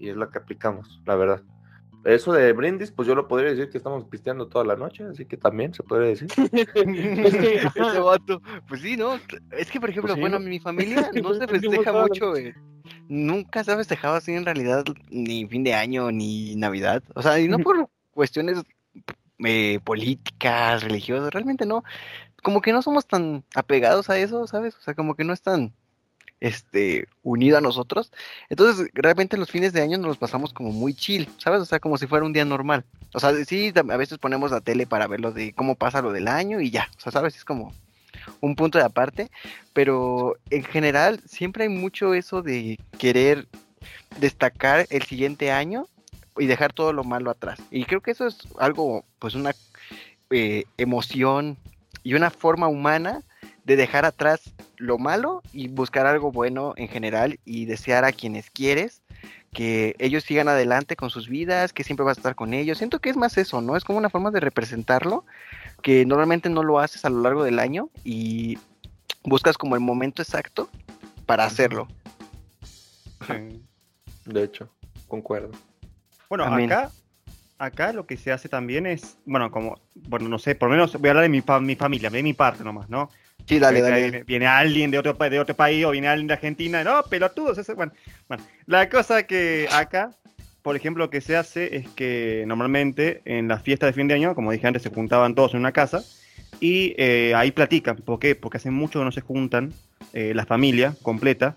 Y, es lo que aplicamos, la verdad. Eso de brindis, pues yo lo podría decir que estamos pisteando toda la noche, así que también se puede decir. <laughs> Es que, ajá. <laughs> Ese vato. Pues sí, ¿no? Es que, por ejemplo, Pues sí. bueno, mi familia <laughs> no se festeja la mucho, eh. Nunca se ha festejado así en realidad, ni fin de año, ni Navidad. O sea, y no por cuestiones eh, políticas, religiosas, realmente no. Como que no somos tan apegados a eso, ¿sabes? O sea, como que no es tan este, unido a nosotros. Entonces, realmente los fines de año nos los pasamos como muy chill, ¿sabes? O sea, como si fuera un día normal. O sea, sí, a veces ponemos la tele para ver lo de cómo pasa lo del año y ya. O sea, ¿sabes? Es como un punto de aparte. Pero en general, siempre hay mucho eso de querer destacar el siguiente año y dejar todo lo malo atrás. Y creo que eso es algo, pues una eh, emoción y una forma humana de dejar atrás lo malo y buscar algo bueno en general y desear a quienes quieres que ellos sigan adelante con sus vidas, que siempre vas a estar con ellos. Siento que es más eso, ¿no? Es como una forma de representarlo que normalmente no lo haces a lo largo del año y buscas como el momento exacto para hacerlo. Sí. De hecho, concuerdo. Bueno, Amén. acá acá lo que se hace también es, bueno, como, bueno, no sé, por lo menos voy a hablar de mi, mi familia, de mi parte nomás, ¿no? Sí, dale, Viene- dale. Viene, viene alguien de otro, de otro país o viene alguien de Argentina, no, pelotudos, eso, bueno, bueno. La cosa que acá, por ejemplo, lo que se hace es que normalmente en las fiestas de fin de año, como dije antes, se juntaban todos en una casa y eh, ahí platican. ¿Por qué? Porque hace mucho que no se juntan eh, la familia completa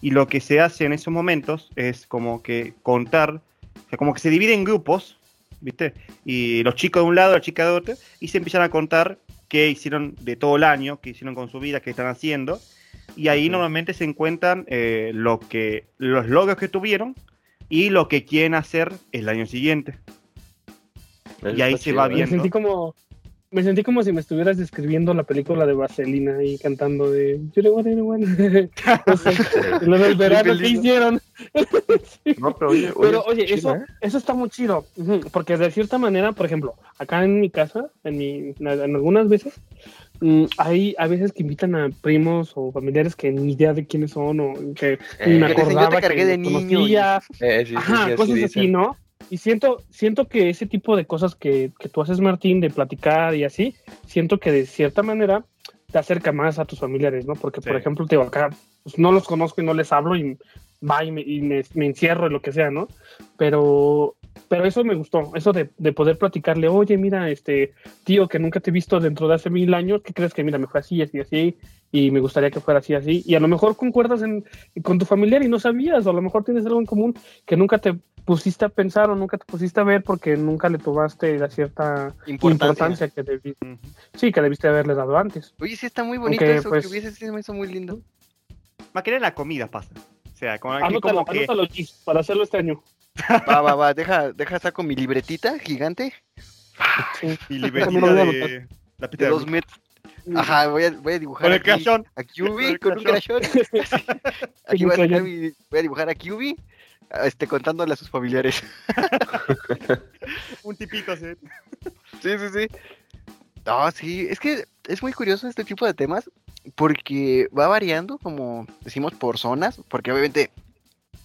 y lo que se hace en esos momentos es como que contar, o sea, como que se divide en grupos, ¿viste? Y los chicos de un lado, las chicas de otro, y se empiezan a contar qué hicieron de todo el año, qué hicieron con su vida, qué están haciendo. Y ahí normalmente se encuentran eh, lo que, los logros que tuvieron y lo que quieren hacer el año siguiente. Eso Y ahí se va ¿eh? Me viendo. sentí como me sentí como si me estuvieras describiendo la película de Vaselina y cantando de. <laughs> No sé, <laughs> lo del verano que hicieron. <laughs> No, pero oye, Pero oye, eso, ¿eh? eso está muy chido, porque de cierta manera, por ejemplo, acá en mi casa, en, mi, en algunas veces, mm, hay a veces que invitan a primos o familiares que ni idea de quiénes son o que Eh, me que dicen, "Yo te acordaba cargué que de niño", conocía. Eh, sí, sí, Ajá, sí, cosas así. ¿no? Y siento, siento que ese tipo de cosas que, que tú haces, Martín, de platicar y así, siento que de cierta manera te acerca más a tus familiares, ¿no? Porque, por ejemplo, te digo, acá pues, no los conozco y no les hablo y va y me, y me, me encierro y lo que sea, ¿no? Pero, pero eso me gustó, eso de, de poder platicarle, oye, mira, este tío que nunca te he visto dentro de hace mil años, ¿qué crees que, mira, me fue así, así, así, y me gustaría que fuera así, así, y a lo mejor concuerdas en, con tu familiar y no sabías, o a lo mejor tienes algo en común que nunca te pusiste a pensar o nunca te pusiste a ver porque nunca le tomaste la cierta Importancia. importancia que debiste, Ujú. sí, que debiste haberle dado antes. Oye, sí está muy bonito Aunque, eso, pues- que hubiese sido eso muy lindo. Más que la comida pasa. O sea, como, que Anótalo, como que... anótalo, Gis, para hacerlo este año. Va, va, va, deja, deja saco mi libretita gigante Sí. También libretita de... La de de dos metros. Ajá, voy a, voy a dibujar Con el a QB Con un crayón. <laughs> Aquí voy a, mi- voy dibujar a QB este, contándole a sus familiares. <laughs> Un tipito así. Sí, sí, sí. No, sí, es que es muy curioso este tipo de temas porque va variando, como decimos, por zonas, porque obviamente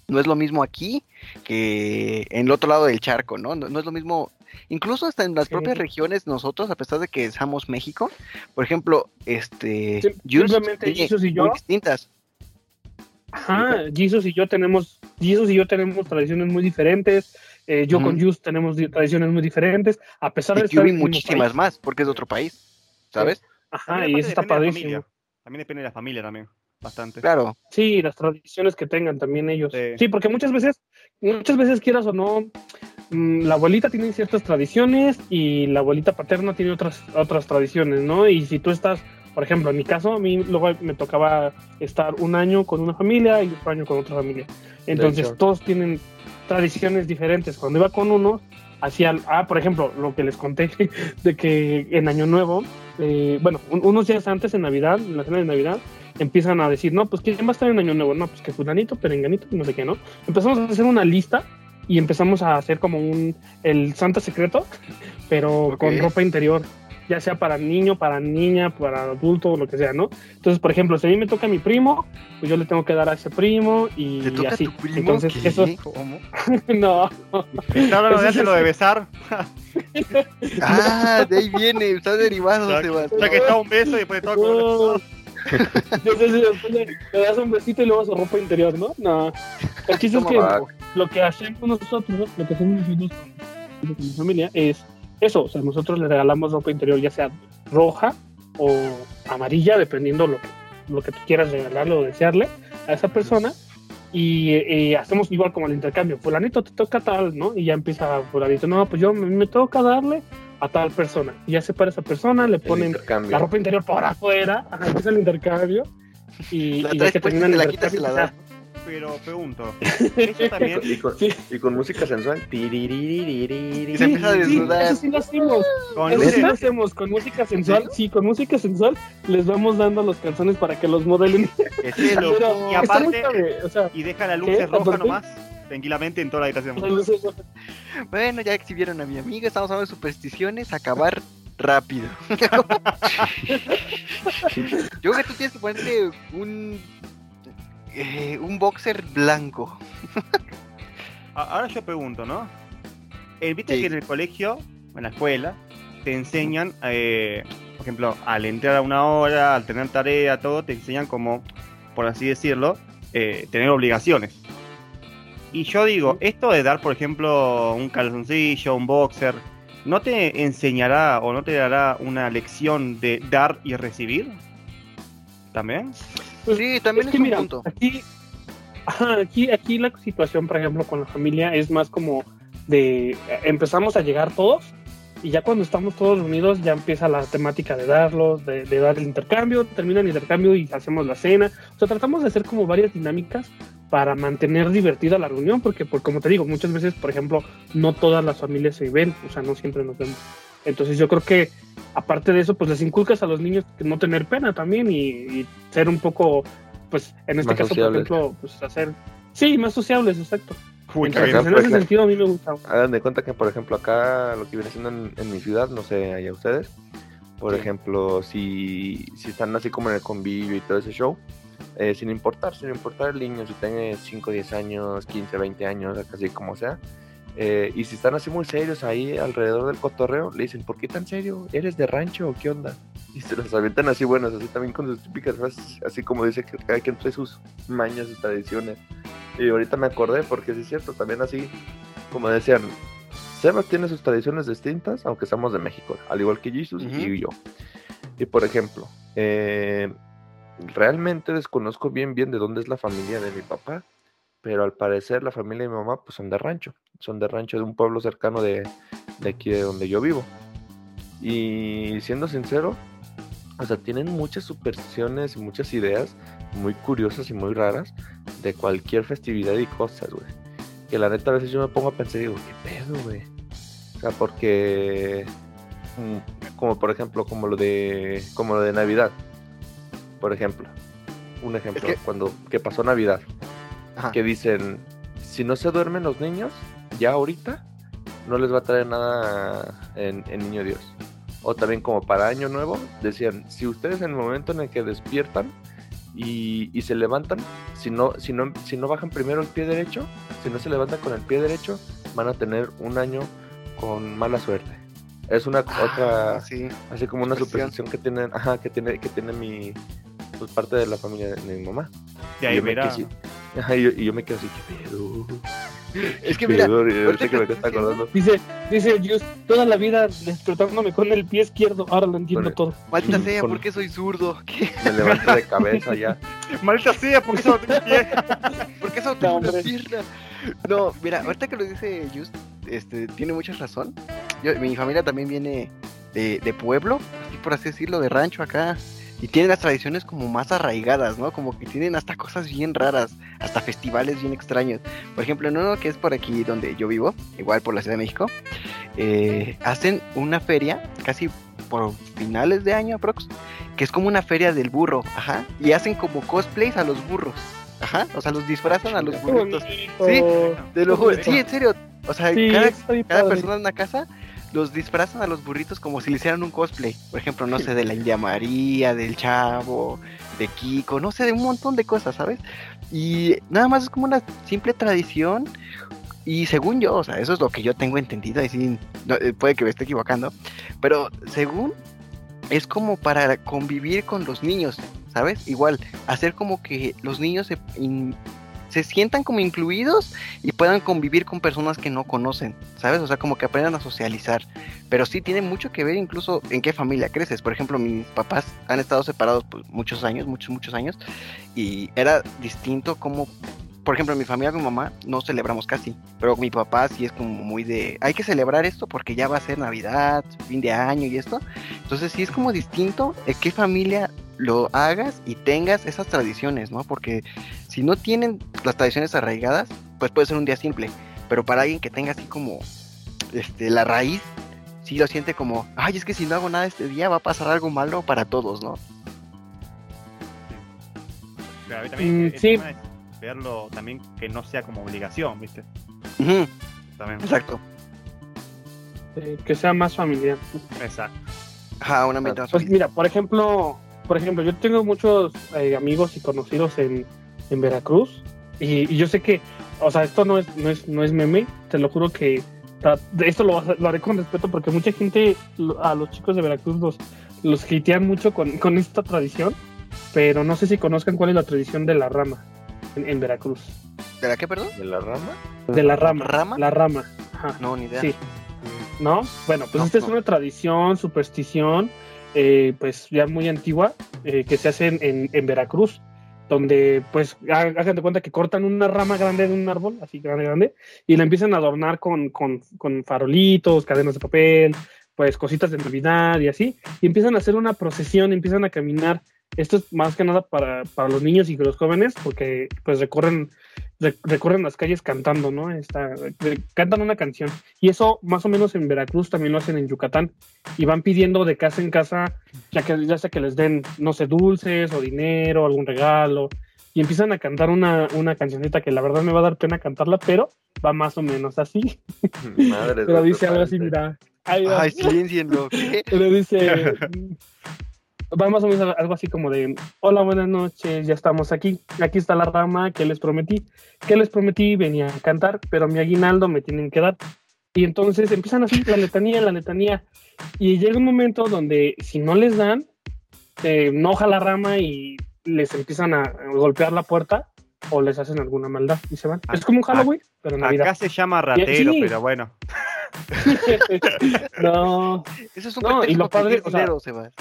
no es lo mismo aquí que en el otro lado del charco, ¿no? No, no es lo mismo, incluso hasta en las Sí. propias regiones nosotros, a pesar de que seamos México, por ejemplo, este, simplemente Jesus y yo. muy distintas. Ajá, Jesus y yo tenemos, Jesus y yo tenemos tradiciones muy diferentes. eh, yo con. Just tenemos di- tradiciones muy diferentes, a pesar de estar QB en muchísimas país. más, porque es de otro país, ¿sabes? Ajá, y eso está padrísimo. familia. También depende de la familia también. Bastante. Claro. Sí, las tradiciones que tengan también ellos. Sí. Sí, porque muchas veces, muchas veces quieras o no, mm, la abuelita tiene ciertas tradiciones y la abuelita paterna tiene otras, otras tradiciones, ¿no? Y si tú estás, por ejemplo, en mi caso, a mí luego me tocaba estar un año con una familia y otro año con otra familia. Entonces todos tienen tradiciones diferentes. Cuando iba con uno, hacían, ah, por ejemplo, lo que les conté <laughs> de que en Año Nuevo, eh, bueno, un- unos días antes en Navidad, en la cena de Navidad, empiezan a decir, no, pues ¿quién va a estar en Año Nuevo? No, pues que fulanito, perenganito, no sé qué, ¿no? Empezamos a hacer una lista y empezamos a hacer como un, el Santa Secreto, pero con ropa interior, ya sea para niño, para niña, para adulto, lo que sea, ¿no? Entonces, por ejemplo, si a mí me toca a mi primo, pues yo le tengo que dar a ese primo y ¿Te toca a así. tu primo? Entonces, ¿Qué? eso, ¿Cómo? <laughs> no, Está hablando de lo de besar. Ah, de ahí viene, está derivado, Sebastián. ya que está un beso y después de todo. Entonces, después le, le das un besito y luego su ropa interior, ¿no? No. El chiste es ¿Cómo que va? lo que hacemos nosotros, lo que hacemos nosotros con, con mi familia es eso, o sea, nosotros le regalamos ropa interior ya sea roja o amarilla, dependiendo lo que, lo que tú quieras regalarle o desearle a esa persona. Y, y hacemos igual como el intercambio, fulanito te toca tal, ¿no? Y ya empieza fulanito, no, pues yo me, me toca darle a tal persona. Y ya se para esa persona, le ponen la ropa interior por afuera, <laughs> ajá, empieza el intercambio. Y, La y ya que terminan el la quitas y la das. Pero pregunto, <laughs> eso también. Y con, Sí. y con música sensual. Y se Sí, empieza a sí, desnudar. eso sí lo hacemos. Con Eso sí lo hacemos con música sensual. Sí, con música sensual les vamos dando los calzones para que los modelen. ¿Qué es <laughs> eso? Pero y aparte- o sea, y deja luces rojas ¿Aparte? nomás, tranquilamente en toda la habitación. Bueno, ya exhibieron a mi amiga, estamos hablando de supersticiones, acabar rápido. <laughs> Yo creo que tú tienes que ponerte un eh, un boxer blanco. Ahora yo pregunto, ¿no? Eh, Viste Sí. que en el colegio, en la escuela, te enseñan, eh, por ejemplo, al entrar a una hora, al tener tarea, todo, te enseñan como, por así decirlo, eh, tener obligaciones. Y yo digo, esto de dar, por ejemplo, un calzoncillo, un boxer, ¿no te enseñará o no te dará una lección de dar y recibir? ¿También? Pues, Sí, también es es, que un mira, punto. aquí, aquí, aquí la situación, por ejemplo, con la familia es más como de empezamos a llegar todos y ya cuando estamos todos reunidos ya empieza la temática de darlos, de, de dar el intercambio, termina el intercambio y hacemos la cena. O sea, tratamos de hacer como varias dinámicas para mantener divertida la reunión, porque, por, como te digo, muchas veces, por ejemplo, no todas las familias se ven, o sea, no siempre nos vemos. Entonces yo creo que aparte de eso, pues les inculcas a los niños que no tener pena también y, y ser un poco, pues en este Más caso, sociables. por ejemplo, pues hacer... Sí, más sociables, exacto. Uy, Entonces, acá, en ese ejemplo- sentido a mí me gusta. Hagan de cuenta que, por ejemplo, acá lo que viene siendo en, en mi ciudad, no sé, allá ustedes, por Sí. ejemplo, si, si están así como en el convivio y todo ese show, eh, sin importar, sin importar el niño, si tiene 5, 10 años, 15, 20 años, así como sea, eh, y si están así muy serios ahí alrededor del cotorreo, le dicen, ¿por qué tan serio? ¿Eres de rancho o qué onda? <laughs> Y se los avientan así buenos, así también con sus típicas frases, así como dice que cada quien trae sus mañas, sus tradiciones. Y ahorita me acordé porque sí es cierto, también así, como decían, Sebas tiene sus tradiciones distintas, aunque somos de México, al igual que Jesus y yo. Y por ejemplo, eh, realmente desconozco bien bien de dónde es la familia de mi papá, pero al parecer la familia de mi mamá pues son de rancho, son de rancho de un pueblo cercano de, de aquí de donde yo vivo. Y siendo sincero, o sea, tienen muchas supersticiones y muchas ideas muy curiosas y muy raras de cualquier festividad y cosas, güey. Que la neta a veces yo me pongo a pensar y digo, ¿qué pedo, güey? O sea, porque mm, como por ejemplo, como lo de como lo de Navidad. Por ejemplo, un ejemplo, que- cuando que pasó Navidad, Ajá. que dicen, si no se duermen los niños, ya ahorita no les va a traer nada en, en Niño Dios. O también como para Año Nuevo, decían, si ustedes en el momento en el que despiertan y, y se levantan, si no, si, no, si no bajan primero el pie derecho, si no se levantan con el pie derecho, van a tener un año con mala suerte. Es una otra, Ah, sí. así como una superstición. superstición que tienen, ajá, que tiene, que tiene mi pues, parte de la familia de, mi mamá. Y ahí yo me así- ajá, y yo, y yo me quedo así, ¿qué pedo? Es que ¿Qué mira, ahorita que me está acordando. Dice, dice Just, toda la vida despertándome con el pie izquierdo, ahora lo entiendo todo. <laughs> <laughs> <laughs> maldita sea, ¿por qué soy zurdo? ¿Qué? Me levanto de cabeza ya. Maldita sea, porque solo tengo pie. ¿Por qué solo No, tengo pierna? No, mira, ahorita que lo dice Just, este, tiene mucha razón. Yo, mi familia también viene de, de pueblo, así por así decirlo, de rancho acá. Y tienen las tradiciones como más arraigadas, ¿no? Como que tienen hasta cosas bien raras, hasta festivales bien extraños. Por ejemplo, en uno que es por aquí donde yo vivo, igual por la Ciudad de México, eh, hacen una feria casi por finales de año aprox, que es como una feria del burro, ajá, y hacen como cosplays a los burros, ajá, o sea, los disfrazan a los burritos. Sí, Te lo juro, sí, en serio, o sea, Sí, cada, cada persona en una casa los disfrazan a los burritos como si le hicieran un cosplay, por ejemplo, no sé, <laughs> de la India María, del Chavo, de Kiko, no sé, de un montón de cosas, ¿sabes? Y nada más es como una simple tradición. Y según yo, o sea, eso es lo que yo tengo entendido, y sí, no, eh, puede que me esté equivocando, pero según es como para convivir con los niños, ¿sabes? Igual, hacer como que los niños se, in- se sientan como incluidos y puedan convivir con personas que no conocen, ¿sabes? O sea, como que aprendan a socializar. Pero sí tiene mucho que ver incluso en qué familia creces. Por ejemplo, mis papás han estado separados pues, muchos años, muchos, muchos años, y era distinto como... Por ejemplo, mi familia mi mamá no celebramos casi, pero mi papá sí es como muy de, hay que celebrar esto porque ya va a ser Navidad, fin de año y esto. Entonces sí es como distinto en qué familia lo hagas y tengas esas tradiciones, ¿no? Porque si no tienen las tradiciones arraigadas, pues puede ser un día simple. Pero para alguien que tenga así como este, la raíz, sí lo siente como, ay, es que si no hago nada este día va a pasar algo malo para todos, ¿no? Pero a mí también Mm, el sí. tema es verlo también que no sea como obligación, ¿viste? También. exacto. Eh, que sea más familiar. Exacto. Ajá, una más Pues mira, por ejemplo, por ejemplo, yo tengo muchos eh, amigos y conocidos en, en Veracruz y, y yo sé que, o sea, esto no es, no es, no es meme, te lo juro que Esto lo, lo haré con respeto porque mucha gente, a los chicos de Veracruz, los, los hatean mucho con, con esta tradición, pero no sé si conozcan cuál es la tradición de la rama en, en Veracruz. ¿De la qué, perdón? ¿De la rama? De la rama. ¿Rama? La rama. Ajá. No, ni idea. Sí. ¿No? Bueno, pues No, esta es no. una tradición, superstición, eh, pues ya muy antigua, eh, que se hace en, en- en Veracruz, donde pues hagan de cuenta que cortan una rama grande de un árbol, así grande, grande, y la empiezan a adornar con, con, con farolitos, cadenas de papel, pues cositas de Navidad y así, y empiezan a hacer una procesión, empiezan a caminar. Esto es más que nada para, para los niños y los jóvenes, porque pues recorren, re- recorren las calles cantando, ¿no? Esta, re- cantan una canción. Y eso más o menos en Veracruz también lo hacen en Yucatán. Y van pidiendo de casa en casa, ya, que, ya sea que les den, no sé, dulces o dinero, algún regalo. Y empiezan a cantar una, una cancioncita que la verdad me va a dar pena cantarla, pero va más o menos así. Madre Pero dice algo así, mira. Ahí va. Ay, silencienlo. ¿qué? Pero dice, <laughs> va más o menos algo así como de, hola, buenas noches, ya estamos aquí, aquí está la rama que les prometí, que les prometí, venía a cantar, pero mi aguinaldo me tienen que dar. Y entonces empiezan así, la letanía, la letanía, y llega un momento donde si no les dan, se enoja la rama y les empiezan a golpear la puerta o les hacen alguna maldad y se van. Ah, Es como un Halloween, pero en Navidad. Acá se llama ratero, Sí. pero bueno. <laughs> no, Eso es un No, y pretexto lo para padre, pedir o sea, dinero, Sebas.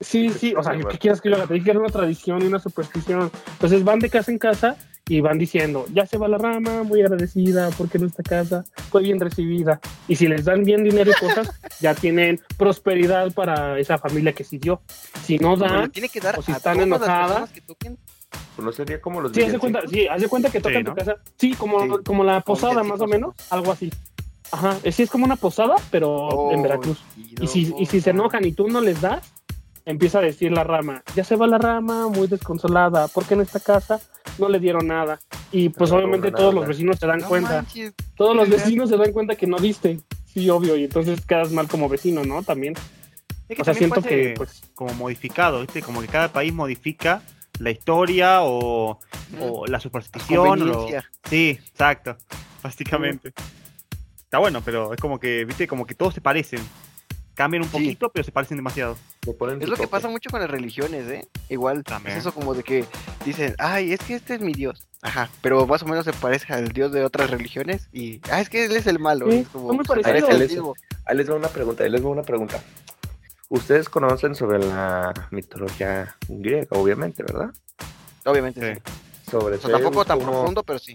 Sí, sí, o sea, ¿qué quieres que yo haga? Te dije que era una tradición y una superstición. Entonces van de casa en casa y van diciendo, ya se va la rama, muy agradecida porque nuestra casa fue bien recibida. Y si les dan bien dinero y cosas, <laughs> ya tienen prosperidad para esa familia que siguió. Si no dan, tiene que dar o si están enojadas. personas que toquen. Pues no sería como los sí, haz de cuenta, sí, haz de cuenta que tocan Sí, tu ¿no? casa. Sí, como, Sí. como la posada más o menos, algo así. Ajá, sí es como una posada, pero en Oh, Veracruz. Y si, y si se enojan y tú no les das, empieza a decir la rama, ya se va la rama muy desconsolada, porque en esta casa no le dieron nada. Y pues No, obviamente no, todos nada. los vecinos se dan No cuenta, manches, todos los vecinos se dan cuenta que no diste. Sí, obvio, y entonces quedas mal como vecino, ¿no? También. Es que O sea, también siento que pues como modificado, ¿viste? Como que cada país modifica la historia o, o la superstición. o-. Sí, exacto. Básicamente. Está bueno, pero es como que, ¿viste? Como que todos se parecen. Cambian un Sí. poquito, pero se parecen demasiado. Ponen Es lo que pasa mucho con las religiones, ¿eh? Igual, También. es eso como de que dicen, ay, es que este es mi Dios. Ajá, pero más o menos se parece al Dios de otras religiones y, ah, es que él es el malo. Sí, es como, muy parecidos. parece al mismo. Ahí les va una pregunta, ahí les va una pregunta. Ustedes conocen sobre la mitología griega, obviamente, ¿verdad? Obviamente, Sí. sí. Sobre O sea, tampoco tan profundo, pero sí.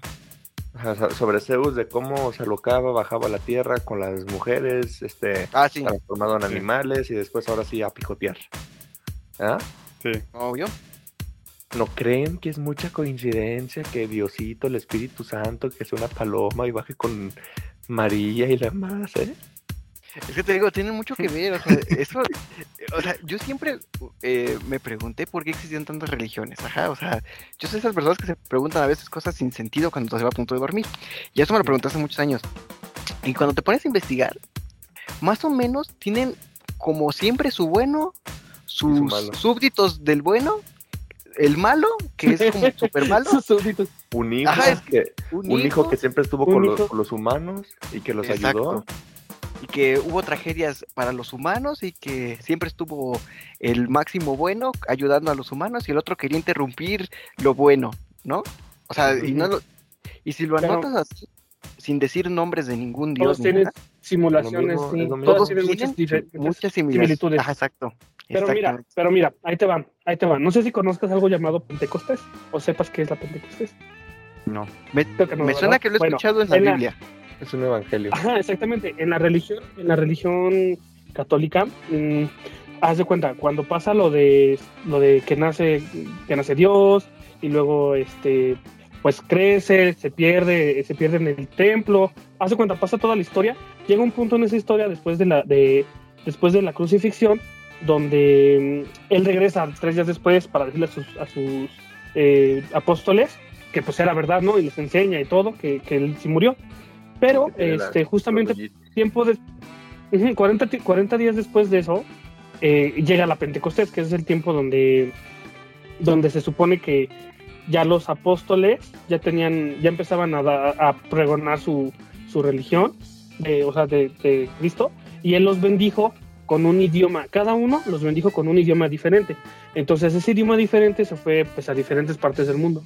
Sobre Zeus, de cómo se alocaba, bajaba a la tierra con las mujeres, este, Ah, sí, transformado en Sí. animales y después ahora sí a picotear. ¿Ah? Sí. obvio. ¿No creen que es mucha coincidencia que Diosito, el Espíritu Santo, que sea una paloma y baje con María y la más, eh? Es que te digo, tienen mucho que ver. O sea, <laughs> eso, o sea, yo siempre eh, me pregunté por qué existían tantas religiones. Ajá, o sea, yo soy esas personas que se preguntan a veces cosas sin sentido cuando se va a punto de dormir. Y eso me lo pregunté hace muchos años. Y cuando te pones a investigar, más o menos tienen como siempre su bueno, sus súbditos del bueno, el malo, que es como <laughs> súper malo. Un hijo, Ajá, es que, un, un hijo que siempre estuvo con los, hijo. con los humanos y que los Exacto. ayudó. Y que hubo tragedias para los humanos y que siempre estuvo el máximo bueno ayudando a los humanos y el otro quería interrumpir lo bueno, ¿no? O sea, y no lo- y si lo anotas así, sin decir nombres de ningún Todos dios, ni tienen nada, simulaciones, Lo mismo, sí, todos todos tienen muchas diferentes muchas similitudes. exacto. Pero mira, pero mira, ahí te van, ahí te van. No sé si conozcas algo llamado Pentecostés o sepas qué es la Pentecostés. No. Me, Creo que no, me ¿verdad? suena que lo he Bueno, escuchado en la en la- Biblia. Es un evangelio. Ajá, exactamente. En la religión, en la religión católica, mm, haz de cuenta, cuando pasa lo de lo de que nace, que nace Dios, y luego este pues crece, se pierde, se pierde en el templo, haz de cuenta, pasa toda la historia, llega un punto en esa historia después de la, de, después de la crucifixión, donde mm, él regresa tres días después para decirle a sus, a sus eh, apóstoles que pues era verdad, ¿no? Y les enseña y todo, que, que él sí murió. Pero, este, justamente tiempo de, ujú, 40, ti- 40 días después de eso, eh, llega la Pentecostés, que es el tiempo donde, donde se supone que ya los apóstoles ya tenían, ya empezaban a, da- a pregonar su, su religión de, o sea, de, de Cristo, y él los bendijo con un idioma, cada uno los bendijo con un idioma diferente. Entonces ese idioma diferente se fue pues, a diferentes partes del mundo.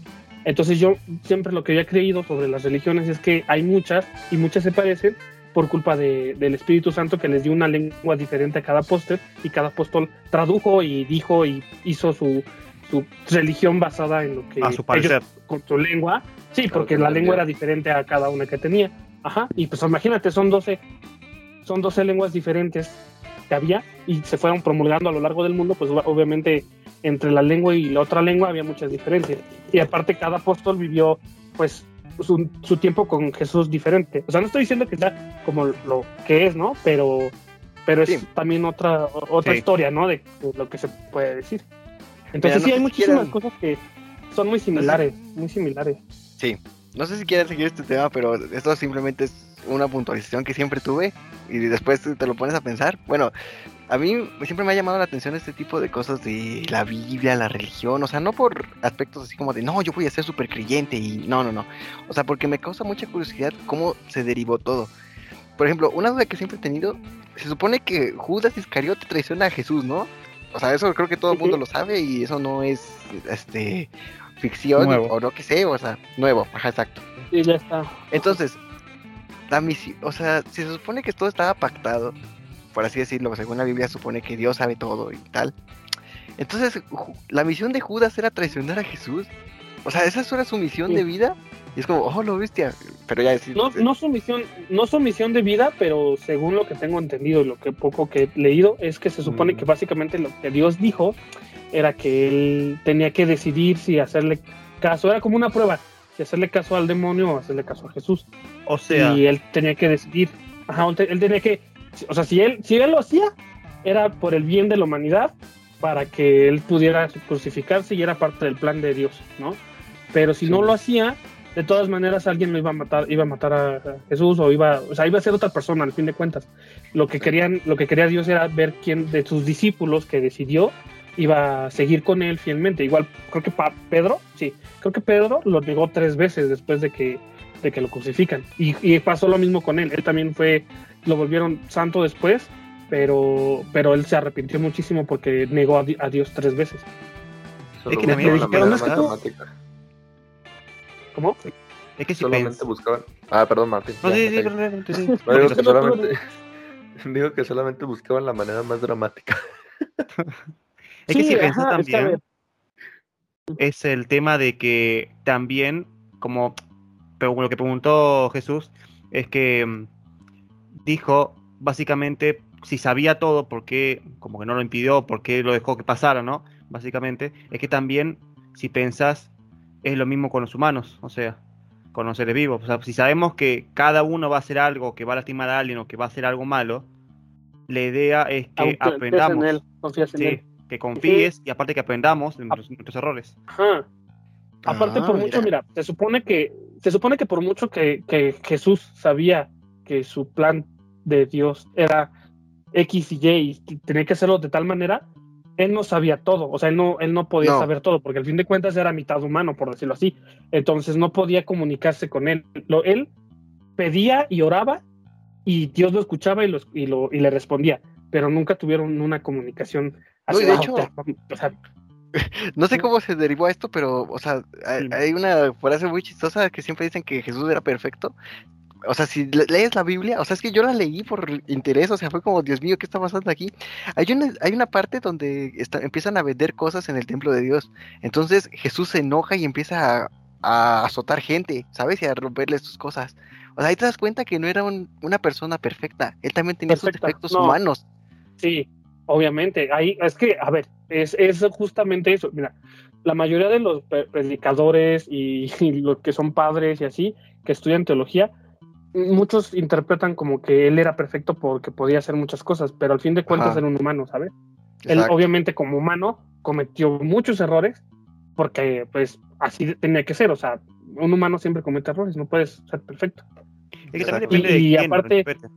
Entonces yo siempre lo que había creído sobre las religiones es que hay muchas y muchas se parecen por culpa de, del Espíritu Santo que les dio una lengua diferente a cada apóstol y cada apóstol tradujo y dijo y hizo su, su religión basada en lo que A su parecer. ellos con su lengua. Sí, porque que la lengua era diferente a cada una que tenía. Ajá. Y pues imagínate, son 12, son 12 lenguas diferentes que había y se fueron promulgando a lo largo del mundo, pues obviamente entre la lengua y la otra lengua había muchas diferencias. Y aparte cada apóstol vivió pues su, su tiempo con Jesús diferente. O sea, no estoy diciendo que sea como lo que es, ¿no? Pero, pero es Sí. también otra, otra Sí. historia, ¿no? De, de lo que se puede decir. Entonces no sí, hay si muchísimas quieran- cosas que son muy similares, muy similares. Sí, no sé si quieres seguir este tema, pero esto simplemente es una puntualización que siempre tuve y después te lo pones a pensar. Bueno, a mí siempre me ha llamado la atención este tipo de cosas de la Biblia, la religión, o sea, no por aspectos así como de, no, yo voy a ser súper creyente y no, no, no. O sea, porque me causa mucha curiosidad cómo se derivó todo. Por ejemplo, una duda que siempre he tenido, se supone que Judas Iscariote traiciona a Jesús, ¿no? O sea, eso creo que todo el mundo lo sabe y eso no es, este, ficción Nuevo. o no que sé, o sea, nuevo, ajá, exacto. Y ya está. Entonces, la misión, o sea, si se supone que todo estaba pactado, por así decirlo, según la Biblia supone que Dios sabe todo y tal. Entonces, la misión de Judas era traicionar a Jesús. O sea, esa era su misión Sí. de vida. Y es como, oh, lo bestia. Pero ya decir, No, no su misión, no su misión de vida, pero según lo que tengo entendido y lo que poco que he leído, es que se supone Mm. que básicamente lo que Dios dijo era que él tenía que decidir si hacerle caso, era como una prueba, si hacerle caso al demonio o hacerle caso a Jesús. O sea, y él tenía que decidir, ajá, él tenía que, o sea, si él, si él lo hacía, era por el bien de la humanidad, para que él pudiera crucificarse y era parte del plan de Dios, ¿no? Pero si Sí. no lo hacía, de todas maneras alguien lo iba a matar, iba a matar a Jesús o iba, o sea, iba a ser otra persona al fin de cuentas. Lo que querían, lo que quería Dios era ver quién de sus discípulos que decidió iba a seguir con él fielmente. Igual, creo que pa- Pedro, sí, creo que Pedro lo negó tres veces después de que, de que lo crucifican. Y, y pasó lo mismo con él. Él también fue, lo volvieron santo después, pero, pero él se arrepintió muchísimo porque negó a, Di- a Dios tres veces. Solo que también es que más tú- dramática. ¿Cómo? es que si Solamente pens- buscaban. Ah, perdón, Martín. No, Ya, sí, sí, sí. <laughs> No, digo que solamente. <laughs> Digo que solamente buscaban la manera más dramática. <laughs> Es que Sí, si es que, a también, ver, es el tema de que también, como pero lo que preguntó Jesús, es que mm, dijo básicamente si sabía todo, por qué como que no lo impidió, por qué lo dejó que pasara, ¿no? Básicamente, es que también, si pensás, es lo mismo con los humanos, o sea, con los seres vivos. O sea, si sabemos que cada uno va a hacer algo que va a lastimar a alguien o que va a hacer algo malo, la idea es que aunque confías aprendamos. en él, confías en Sí, él. que confíes y aparte que aprendamos de nuestros, nuestros errores. Ajá. Aparte, Ah, por mucho, mira, se supone que, se supone que por mucho que, que Jesús sabía que su plan de Dios era X y Y y tenía que hacerlo de tal manera, él no sabía todo, o sea, él no, él no podía No. saber todo, porque al fin de cuentas era mitad humano, por decirlo así. Entonces no podía comunicarse con él. Lo, él pedía y oraba y Dios lo escuchaba y, lo, y, lo, y le respondía, pero nunca tuvieron una comunicación No, así. de "Ah, hecho- o sea, <laughs> No sé cómo se derivó a esto, pero, o sea, hay, una frase muy chistosa que siempre dicen que Jesús era perfecto. O sea, si le- lees la Biblia, o sea, es que yo la leí por interés, o sea, fue como, Dios mío, ¿qué está pasando aquí? Hay una, hay una parte donde está- empiezan a vender cosas en el templo de Dios. Entonces Jesús se enoja y empieza a, a azotar gente, ¿sabes? Y a romperle sus cosas. O sea, ahí te das cuenta que no era un- una persona perfecta. Él también tenía sus defectos no. humanos. Sí, obviamente. Ahí es que, a ver, es, es justamente eso. Mira, la mayoría de los pre- predicadores y, <laughs> y los que son padres y así, que estudian teología, muchos interpretan como que él era perfecto porque podía hacer muchas cosas, pero al fin de cuentas Ajá. era un humano, ¿sabes? Él, Exacto. obviamente, como humano, cometió muchos errores porque, pues, así tenía que ser. O sea, un humano siempre comete errores, no puedes ser perfecto. Es que también Exacto. depende Y- y de quién lo aparte- interprete.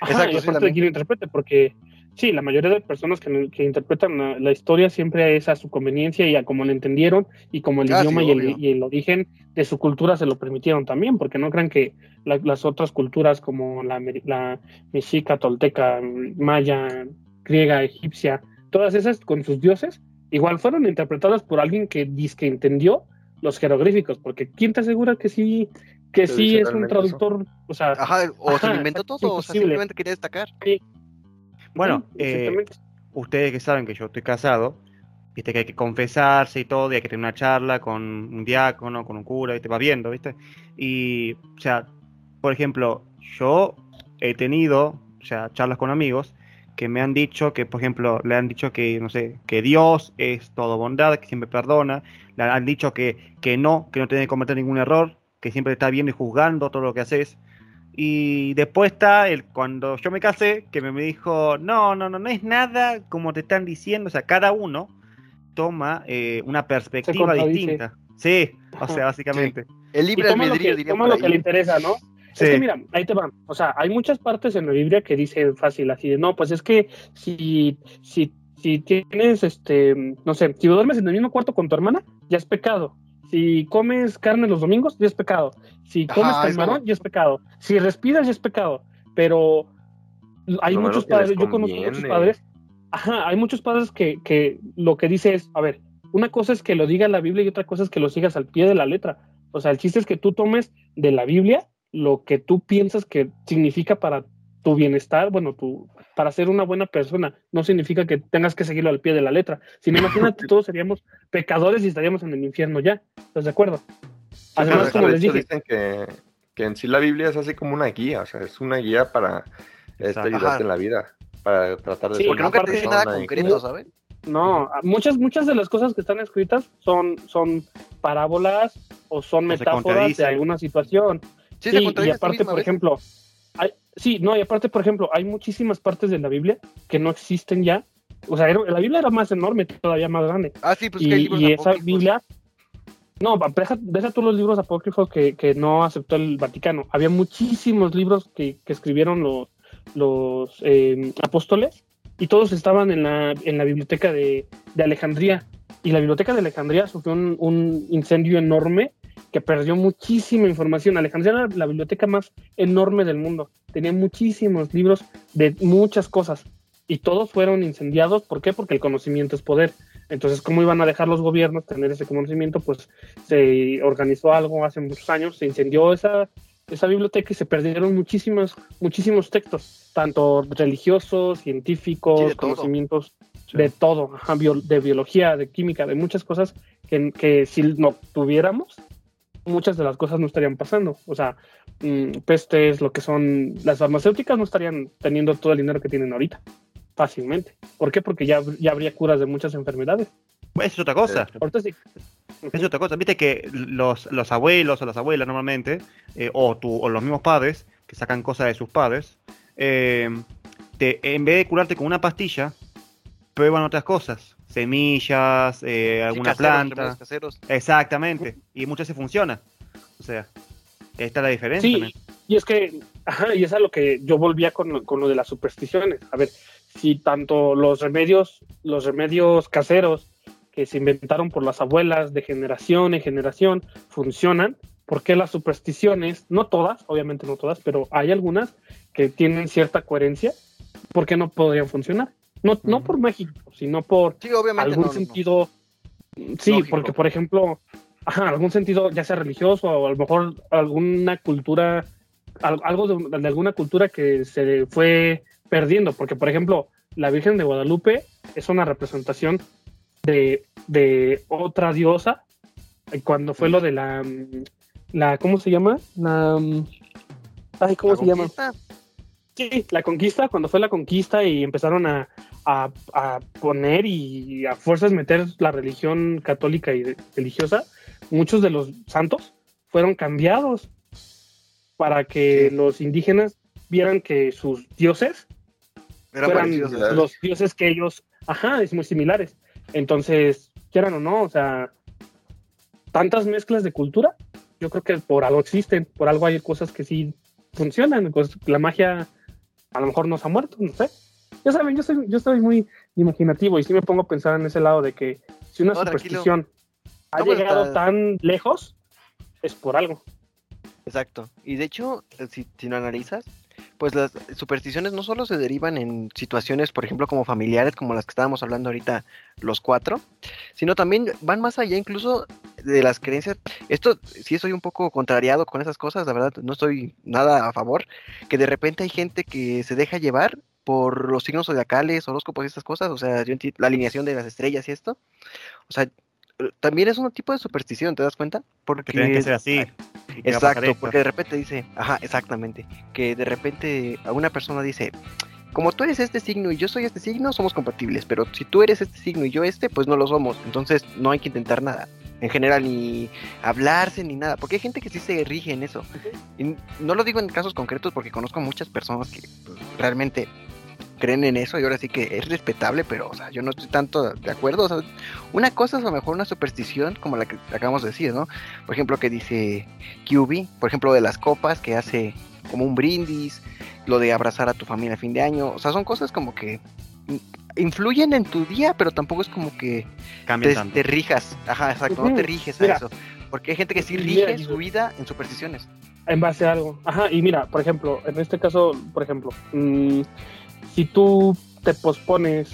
Ajá, Exacto, y aparte de quién lo interprete, porque Sí, la mayoría de personas que, que interpretan la, la, historia siempre es a su conveniencia y a como lo entendieron y como el Ah, idioma sí, y, el, y el origen de su cultura se lo permitieron también, porque no crean que la- las otras culturas como la, la mexica, tolteca, maya, griega, egipcia, todas esas con sus dioses, igual fueron interpretadas por alguien que dice que entendió los jeroglíficos, porque ¿quién te asegura que sí, que Sí, sí es un eso. traductor? O sea, Ajá, o se lo inventó todo, o sea, simplemente quería destacar. Bueno, eh, ustedes que saben que yo estoy casado, viste que hay que confesarse y todo, y hay que tener una charla con un diácono, con un cura, y te va viendo, ¿viste? Y, o sea, por ejemplo, yo he tenido, o sea, charlas con amigos que me han dicho que, por ejemplo, le han dicho que, no sé, que Dios es todo bondad, que siempre perdona, le han dicho que, que no, que no tiene que cometer ningún error, que siempre está viendo y juzgando todo lo que haces. Y después está el cuando yo me casé, que me, dijo, no, no, no, no es nada como te están diciendo, o sea, cada uno toma eh, una perspectiva distinta. Sí, o sea, básicamente. El Y libre toma lo albedrío que, diría toma lo que le interesa, ¿no? Sí. Es que mira, ahí te van. O sea, hay muchas partes en la Biblia que dicen fácil, así de, no, pues es que si, si, si tienes, este, no sé, si duermes en el mismo cuarto con tu hermana, ya es pecado. Si comes carne los domingos, ya es pecado. Si comes Ajá, camarón, ya es pecado. Si respiras, ya es pecado. Pero hay muchos padres, yo conozco muchos padres, ajá, hay muchos padres que, que lo que dice es, a ver, una cosa es que lo diga la Biblia y otra cosa es que lo sigas al pie de la letra. O sea, el chiste es que tú tomes de la Biblia lo que tú piensas que significa para tu bienestar, bueno, tu, para ser una buena persona. No significa que tengas que seguirlo al pie de la letra. Sino <laughs> imagínate, todos seríamos pecadores y estaríamos en el infierno ya. ¿Estás de acuerdo? Además, Pero como les dije, dicen que, que en sí la Biblia es así como una guía, o sea, es una guía para este, ayudarte en la vida, para tratar de Sí, ser Porque una nunca te dice nada concreto, ¿sabes? No, muchas, muchas de las cosas que están escritas son, son parábolas o son metáforas de alguna situación. Sí, y aparte, por ejemplo, hay, sí, no, y aparte, por ejemplo, hay muchísimas partes de la Biblia que no existen ya. O sea, era- la Biblia era más enorme, todavía más grande. Ah, sí, pues y que hay libros y esa. Biblia, no, deja, deja tú los libros apócrifos que, que no aceptó el Vaticano. Había muchísimos libros que, que escribieron los, los eh, apóstoles y todos estaban en la, en la biblioteca de, de Alejandría. Y la biblioteca de Alejandría sufrió un, un incendio enorme que perdió muchísima información. Alejandría era la biblioteca más enorme del mundo. Tenía muchísimos libros de muchas cosas y todos fueron incendiados. ¿Por qué? Porque el conocimiento es poder. Entonces, ¿cómo iban a dejar los gobiernos tener ese conocimiento? Pues se organizó algo hace muchos años, se incendió esa, esa biblioteca y se perdieron muchísimos, muchísimos textos, tanto religiosos, científicos, Sí, de todo. conocimientos de todo, de biología, de química, de muchas cosas que, que si no tuviéramos, muchas de las cosas no estarían pasando. O sea, mm, pestes, lo que son las farmacéuticas no estarían teniendo todo el dinero que tienen ahorita, fácilmente. ¿Por qué? Porque ya, ya habría curas de muchas enfermedades. Pues es otra cosa. Ahorita sí. Es otra cosa. Viste que los, los abuelos o las abuelas normalmente, eh, o, tu, o los mismos padres, que sacan cosas de sus padres, eh, te- en vez de curarte con una pastilla, prueban otras cosas. Semillas, eh, Sí, alguna caseros, planta. caseros. Exactamente. Y muchas se funciona. O sea, ahí está la diferencia. Sí, también. y es que, ajá, y es a lo que yo volvía con, lo- con lo de las supersticiones. A ver, si tanto los remedios, los remedios caseros que se inventaron por las abuelas de generación en generación funcionan, ¿por qué las supersticiones, no todas, obviamente no todas, pero hay algunas que tienen cierta coherencia, ¿por qué no podrían funcionar? No, no por México, sino por Sí, obviamente algún no, no, no. sentido. Sí, Lógico. porque por ejemplo, ajá, algún sentido, ya sea religioso o a lo mejor alguna cultura, al- algo de, de alguna cultura que se fue perdiendo, porque por ejemplo, la Virgen de Guadalupe es una representación de, de otra diosa, eh, cuando fue lo de la, mm, la ¿cómo se llama? La, mm, ay, ¿cómo ¿La se llama? Sí, la conquista, cuando fue la conquista y empezaron a, a- a poner y a fuerzas meter la religión católica y de- religiosa, muchos de los santos fueron cambiados para que Sí. los indígenas vieran que sus dioses Eran fueran similares. los dioses que ellos, ajá, es muy similares. Entonces, quieran o no, o sea, tantas mezclas de cultura, yo creo que por algo existen, por algo hay cosas que sí funcionan, la magia a lo mejor nos ha muerto, no sé. ya saben, yo soy, yo soy muy imaginativo y sí me pongo a pensar en ese lado de que si una No, superstición ha No, llegado está- tan lejos, es por algo. Exacto. Y de hecho, si, si lo analizas, pues las supersticiones no solo se derivan en situaciones, por ejemplo, como familiares, como las que estábamos hablando ahorita los cuatro, sino también van más allá incluso de las creencias. Esto sí estoy un poco contrariado con esas cosas, la verdad, no estoy nada a favor, que de repente hay gente que se deja llevar por los signos zodiacales, horóscopos y estas cosas, o sea, yo la alineación de las estrellas y esto. O sea, también es un tipo de superstición, ¿te das cuenta? Porque Que que ser así. Exacto, porque de repente dice, ajá, exactamente, que de repente a una persona dice, como tú eres este signo y yo soy este signo, somos compatibles, pero si tú eres este signo y yo este, pues no lo somos, entonces no hay que intentar nada, en general, ni hablarse ni nada, porque hay gente que sí se rige en eso. Y no lo digo en casos concretos porque conozco muchas personas que pues, realmente creen en eso y ahora sí que es respetable, pero o sea, yo no estoy tanto de acuerdo. O sea, una cosa es a lo mejor una superstición como la que acabamos de decir, ¿no? Por ejemplo, que dice QB, por ejemplo, de las copas, que hace como un brindis, lo de abrazar a tu familia a fin de año, o sea, son cosas como que in- influyen en tu día, pero tampoco es como que te, tanto. te rijas, ajá, exacto, no te riges a Mira. eso, porque hay gente que sí Mira, rige y- su vida en supersticiones. en base a algo. Ajá, y mira, por ejemplo, en este caso, por ejemplo, mm, si tú te pospones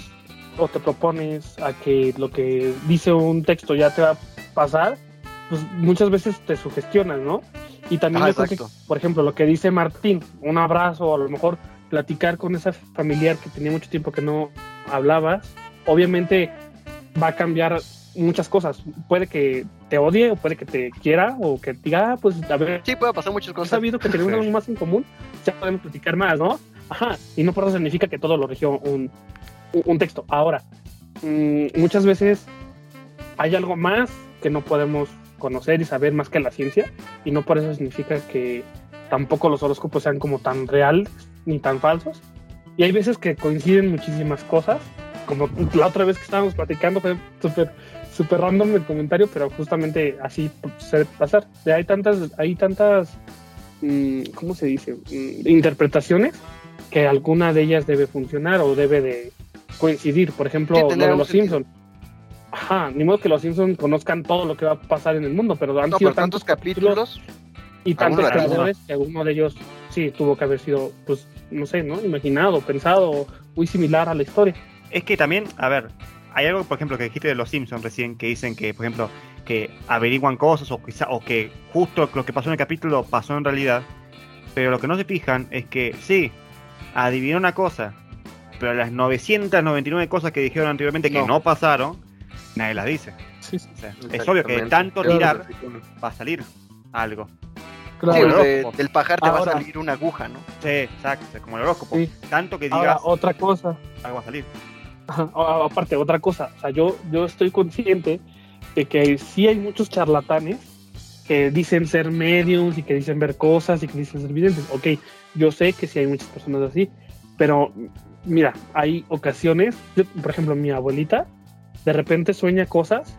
o te propones a que lo que dice un texto ya te va a pasar, pues muchas veces te sugestionas, ¿no? Y también yo creo que, por ejemplo, lo que dice Martín, un abrazo, o a lo mejor platicar con esa familiar que tenía mucho tiempo que no hablabas, obviamente va a cambiar muchas cosas. Puede que te odie, o puede que te quiera, o que diga, ah, pues a ver, Sí, puede pasar muchas cosas. sabido que tenemos <laughs> algo más en común, ya podemos platicar más, ¿no? Ajá, y no por eso significa que todo lo rigió un, un- texto. Ahora, mm, muchas veces hay algo más que no podemos conocer y saber más que la ciencia, y no por eso significa que tampoco los horóscopos sean como tan reales ni tan falsos. Y hay veces que coinciden muchísimas cosas, como la otra vez que estábamos platicando, fue súper súper random el comentario, pero justamente así suele pasar. Hay tantas, hay tantas, mm, ¿cómo se dice? Mm, interpretaciones que alguna de ellas debe funcionar o debe de coincidir. Por ejemplo, Sí, lo de los. Simpsons. Ajá, ni modo que los Simpsons conozcan todo lo que va a pasar en el mundo, pero han No, sido pero tantos capítulos. y tantos creadores que alguno de ellos sí tuvo que haber sido, pues, no sé, ¿no? Imaginado, pensado, muy similar a la historia. Es que también, a ver, hay algo, por ejemplo, que dijiste de los Simpsons recién, que dicen que, por ejemplo, que averiguan cosas o, quizá, o que justo lo que pasó en el capítulo pasó en realidad. Pero lo que no se fijan es que, sí, adivinó una cosa, pero las 999 cosas que dijeron anteriormente que No. no pasaron, nadie las dice. Sí, sí, O sea, es obvio que de tanto Claro. tirar va a salir algo. Sí, Claro. o de- del pajar te va a salir una aguja, ¿no? Sí, exacto, como el horóscopo. Sí. Tanto que Ahora, digas, otra cosa, algo va a salir. <laughs> Aparte, otra cosa, o sea, yo, yo estoy consciente de que sí hay muchos charlatanes que dicen ser mediums y que dicen ver cosas y que dicen ser videntes. Ok, yo sé que sí hay muchas personas así, pero mira, hay ocasiones, yo, por ejemplo, mi abuelita de repente sueña cosas.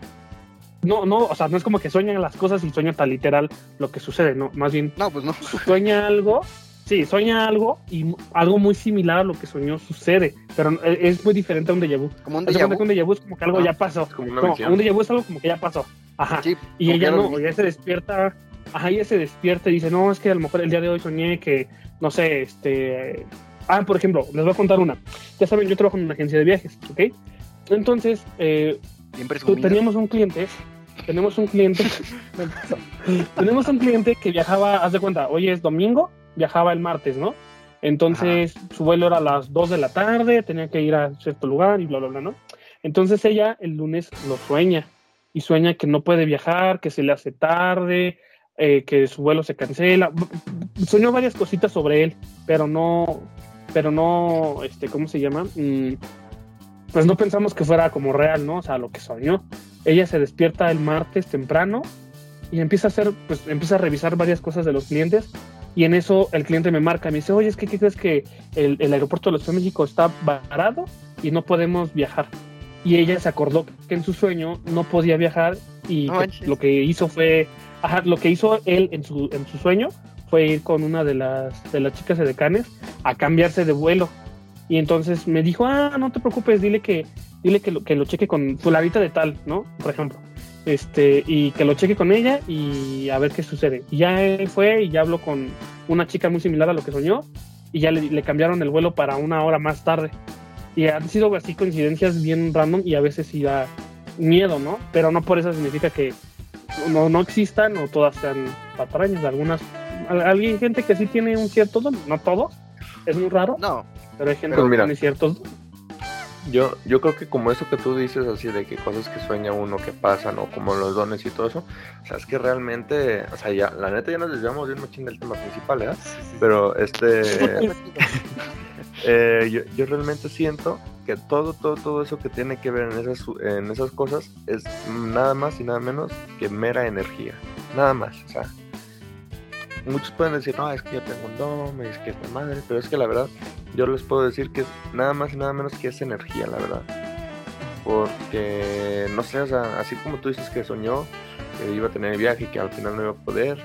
No, no, o sea, no es como que sueñan las cosas y sueña tan literal lo que sucede, no, más bien No, pues no. sueña algo, sí, sueña algo y algo muy similar a lo que soñó sucede, pero e- es muy diferente a un déjà vu. Como un déjà vu. un déjà vu es como que algo Ah, ya pasó. como una visión. un déjà vu es algo como que ya pasó. Ajá. Sí, y como ella no, ella se despierta, ajá, ella se despierta y dice, no, es que a lo mejor el día de hoy soñé que, no sé, este... Ah, por ejemplo, les voy a contar una. Ya saben, yo trabajo en una agencia de viajes, ¿ok? Entonces, eh, teníamos un cliente, tenemos un cliente, <laughs> tenemos un cliente que viajaba, haz de cuenta, hoy es domingo, viajaba el martes, ¿no? Entonces su vuelo era a las 2 de la tarde, tenía que ir a cierto lugar y bla, bla, bla, ¿no? Entonces ella el lunes lo sueña y sueña que no puede viajar, que se le hace tarde, eh, que su vuelo se cancela. Soñó varias cositas sobre él, pero no, pero no, este, ¿cómo se llama? Mm, pues no pensamos que fuera como real, ¿no? O sea, lo que soñó. Ella se despierta el martes temprano y empieza a hacer, pues empieza a revisar varias cosas de los clientes y en eso el cliente me marca, me dice, oye, es que ¿qué crees que el, el aeropuerto de la Ciudad de México está varado y no podemos viajar? Y ella se acordó que en su sueño no podía viajar y que manches. lo que hizo fue, ajá, lo que hizo él en su, en su sueño fue ir con una de las, de las chicas edecanes a cambiarse de vuelo Y entonces me dijo, ah, no te preocupes, dile que, dile que lo, que lo cheque con fularita de tal, ¿no? Por ejemplo. Este, y que lo cheque con ella y a ver qué sucede. Y ya él fue y ya habló con una chica muy similar a lo que soñó y ya le, le cambiaron el vuelo para una hora más tarde. Y han sido así coincidencias bien random y a veces sí da miedo, ¿no? Pero no por eso significa que no, no existan o todas sean patrañas. Algunas, al- alguien, gente que sí tiene un cierto don, no todos, es muy raro, No, pero hay gente que tiene ciertos dones. Yo, yo creo que como eso que tú dices, así de que cosas que sueña uno que pasan, o como los dones y todo eso, o sea, es que realmente, o sea, ya, la neta ya nos desviamos de un machín del tema principal, ¿eh? Pero este, <laughs> eh, yo, yo realmente siento que todo, todo, todo eso que tiene que ver en esas, en esas cosas es nada más y nada menos que mera energía, nada más, o sea, muchos pueden decir, no, es que yo tengo un don, es que es mi madre, pero es que la verdad, yo les puedo decir que es nada más y nada menos que es energía, la verdad. Porque, no sé, o sea, así como tú dices que soñó que iba a tener viaje y que al final no iba a poder.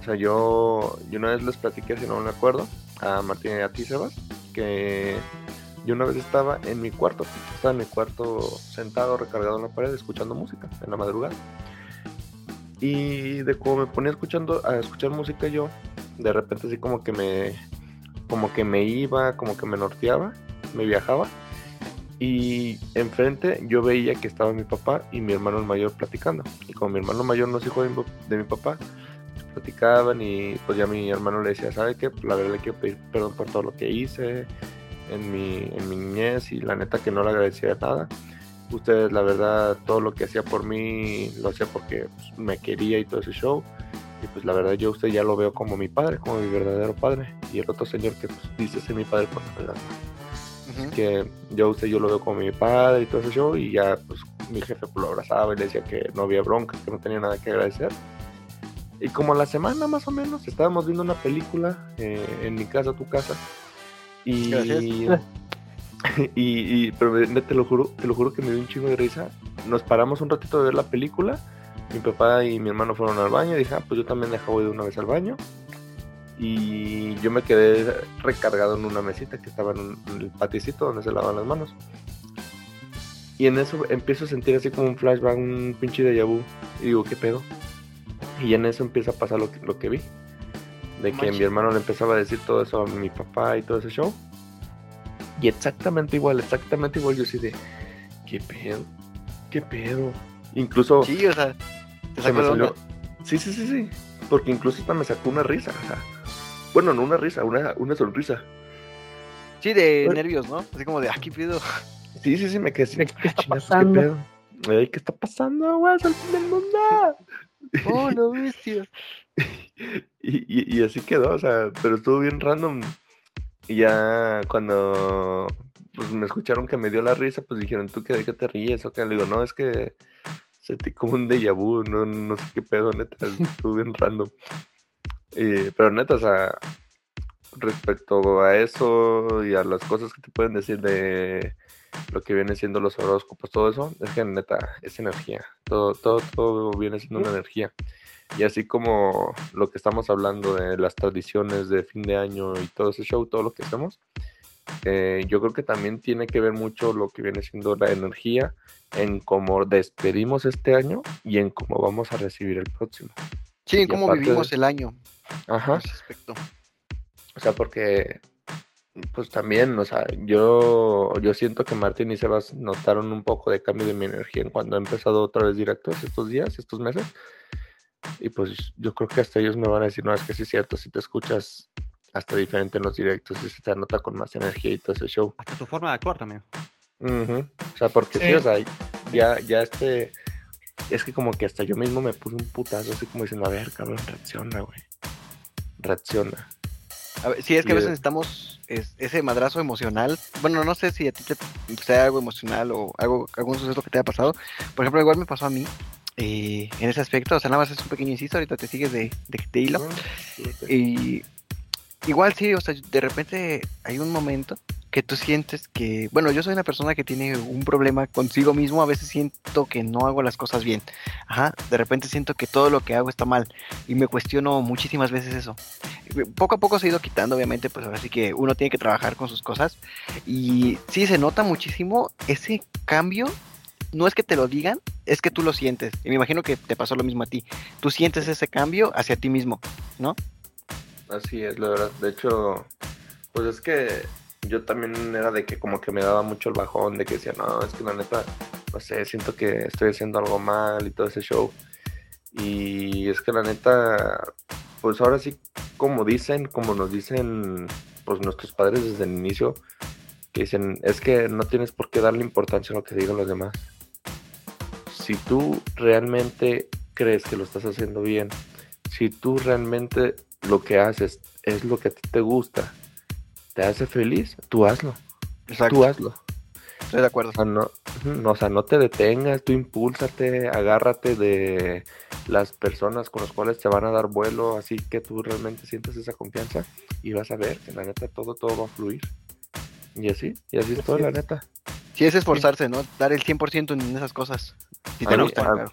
O sea, yo, yo una vez les platiqué, si no me acuerdo, a Martín y a ti, Sebas, que yo una vez estaba en mi cuarto, estaba en mi cuarto sentado, recargado en la pared, escuchando música en la madrugada. Y de como me ponía escuchando, a escuchar música yo, de repente así como que me, como que me iba, como que me norteaba, me viajaba. Y enfrente yo veía que estaba mi papá y mi hermano mayor platicando. Y como mi hermano mayor no es hijo de mi, de mi papá, platicaban y pues ya mi hermano le decía, ¿sabe qué? Pues la verdad le quiero pedir perdón por todo lo que hice en mi, en mi niñez y la neta que no le agradecía nada. Ustedes, la verdad, todo lo que hacía por mí lo hacía porque pues, me quería y todo ese show. Y pues la verdad yo a usted ya lo veo como mi padre, como mi verdadero padre. Y el otro señor que pues, dice ser mi padre por la verdad ujú. que yo a usted yo lo veo como mi padre y todo ese show y ya pues mi jefe pues, lo abrazaba y le decía que no había bronca, que no tenía nada que agradecer. Y como a la semana más o menos estábamos viendo una película eh, en mi casa, tu casa. Y, Gracias. <laughs> y, y- pero te lo juro, te lo juro que me dio un chingo de risa. Nos paramos un ratito de ver la película. Mi papá y mi hermano fueron al baño. Y dije, ah, pues yo también dejo de una vez al baño. Y yo me quedé recargado en una mesita que estaba en, un- en el paticito donde se lavan las manos. Y en eso empiezo a sentir así como un flashback, un pinche de vu. Y digo, ¿qué pedo? Y en eso empieza a pasar lo que, lo que vi. De que mi hermano le empezaba a decir todo eso a mi papá y todo ese show. Y exactamente igual, exactamente igual. Yo así de, ¿qué pedo? ¿Qué pedo? Incluso Sí, o sea, te se me salió. Sí, sí, sí, sí. Porque incluso hasta me sacó una risa. o sea, bueno, no una risa, una, una sonrisa. Sí, de Bueno. nervios, ¿no? Así como de, ah, qué pedo. Sí, sí, sí, me quedé así. ¿Qué- qué "Ah, está chingados, pasando?" ¿Qué pedo? Ey, ¿Qué está pasando, güey? Es el fin del mundo. Oh, no, <laughs> bestia. Y, y, y así quedó, o sea, pero estuvo bien random. Y ya cuando pues, me escucharon que me dio la risa, pues dijeron, ¿tú qué, de qué te ríes? O qué? Le digo, no, es que sentí como un déjà vu, no, no sé qué pedo, neta, estuvo bien <laughs> random. Y- pero neta, o sea, respecto a eso y a las cosas que te pueden decir de lo que viene siendo los horóscopos, todo eso, es que neta, es energía. Todo, todo, todo viene siendo una energía. Y así como lo que estamos hablando de las tradiciones de fin de año y todo ese show, todo lo que hacemos, eh, yo creo que también tiene que ver mucho lo que viene siendo la energía en cómo despedimos este año y en cómo vamos a recibir el próximo. Sí, Y cómo vivimos de- el año. Ajá. En ese aspecto. O sea, porque pues también, o sea, yo, yo siento que Martín y Sebas notaron un poco de cambio de mi energía en cuando he empezado otra vez directos estos días, estos meses. Y pues yo creo que hasta ellos me van a decir, no, es que sí es cierto, si te escuchas hasta diferente en los directos y se te nota con más energía y todo ese show. Hasta tu forma de actuar también. Ujú. O sea, porque sí. Sí. o sea, ya, ya este, es que como que hasta yo mismo me puse un putazo así como diciendo, a ver, cabrón, reacciona, güey. Reacciona. A ver, sí, es que a veces necesitamos es- ese madrazo emocional. Bueno, no sé si a ti te sea algo emocional o algo, algún suceso que te haya pasado. Por ejemplo, igual me pasó a mí eh, en ese aspecto. O sea, nada más es un pequeño inciso, ahorita te sigues de, de, de hilo. sí. Y igual sí, o sea, de repente hay un momento que tú sientes que, bueno, yo soy una persona que tiene un problema consigo mismo, a veces siento que no hago las cosas bien. Ajá, de repente siento que todo lo que hago está mal y me cuestiono muchísimas veces eso. Poco a poco se ha ido quitando, obviamente, pues ahora sí que uno tiene que trabajar con sus cosas y sí se nota muchísimo ese cambio. No es que te lo digan, es que tú lo sientes. Y me imagino que te pasó lo mismo a ti. Tú sientes ese cambio hacia ti mismo, ¿no? Así es, la verdad. De hecho, pues es que yo también era de que como que me daba mucho el bajón, de que decía, no, es que la neta, no sé, siento que estoy haciendo algo mal y todo ese show. Y es que la neta, pues ahora sí, como dicen, como nos dicen pues nuestros padres desde el inicio, que dicen, es que no tienes por qué darle importancia a lo que digan los demás. Si tú realmente crees que lo estás haciendo bien, si tú realmente lo que haces es lo que a ti te gusta, te hace feliz, tú hazlo. Exacto. Tú hazlo. Estoy de acuerdo. O sea, no, o sea, no te detengas, tú impúlsate, agárrate de las personas con las cuales te van a dar vuelo, así que tú realmente sientes esa confianza y vas a ver que la neta todo, todo va a fluir. Y así, y así es todo, la neta. Sí, es esforzarse, ¿no? Dar el 100% en esas cosas. Si te A mí- gustan, a- claro.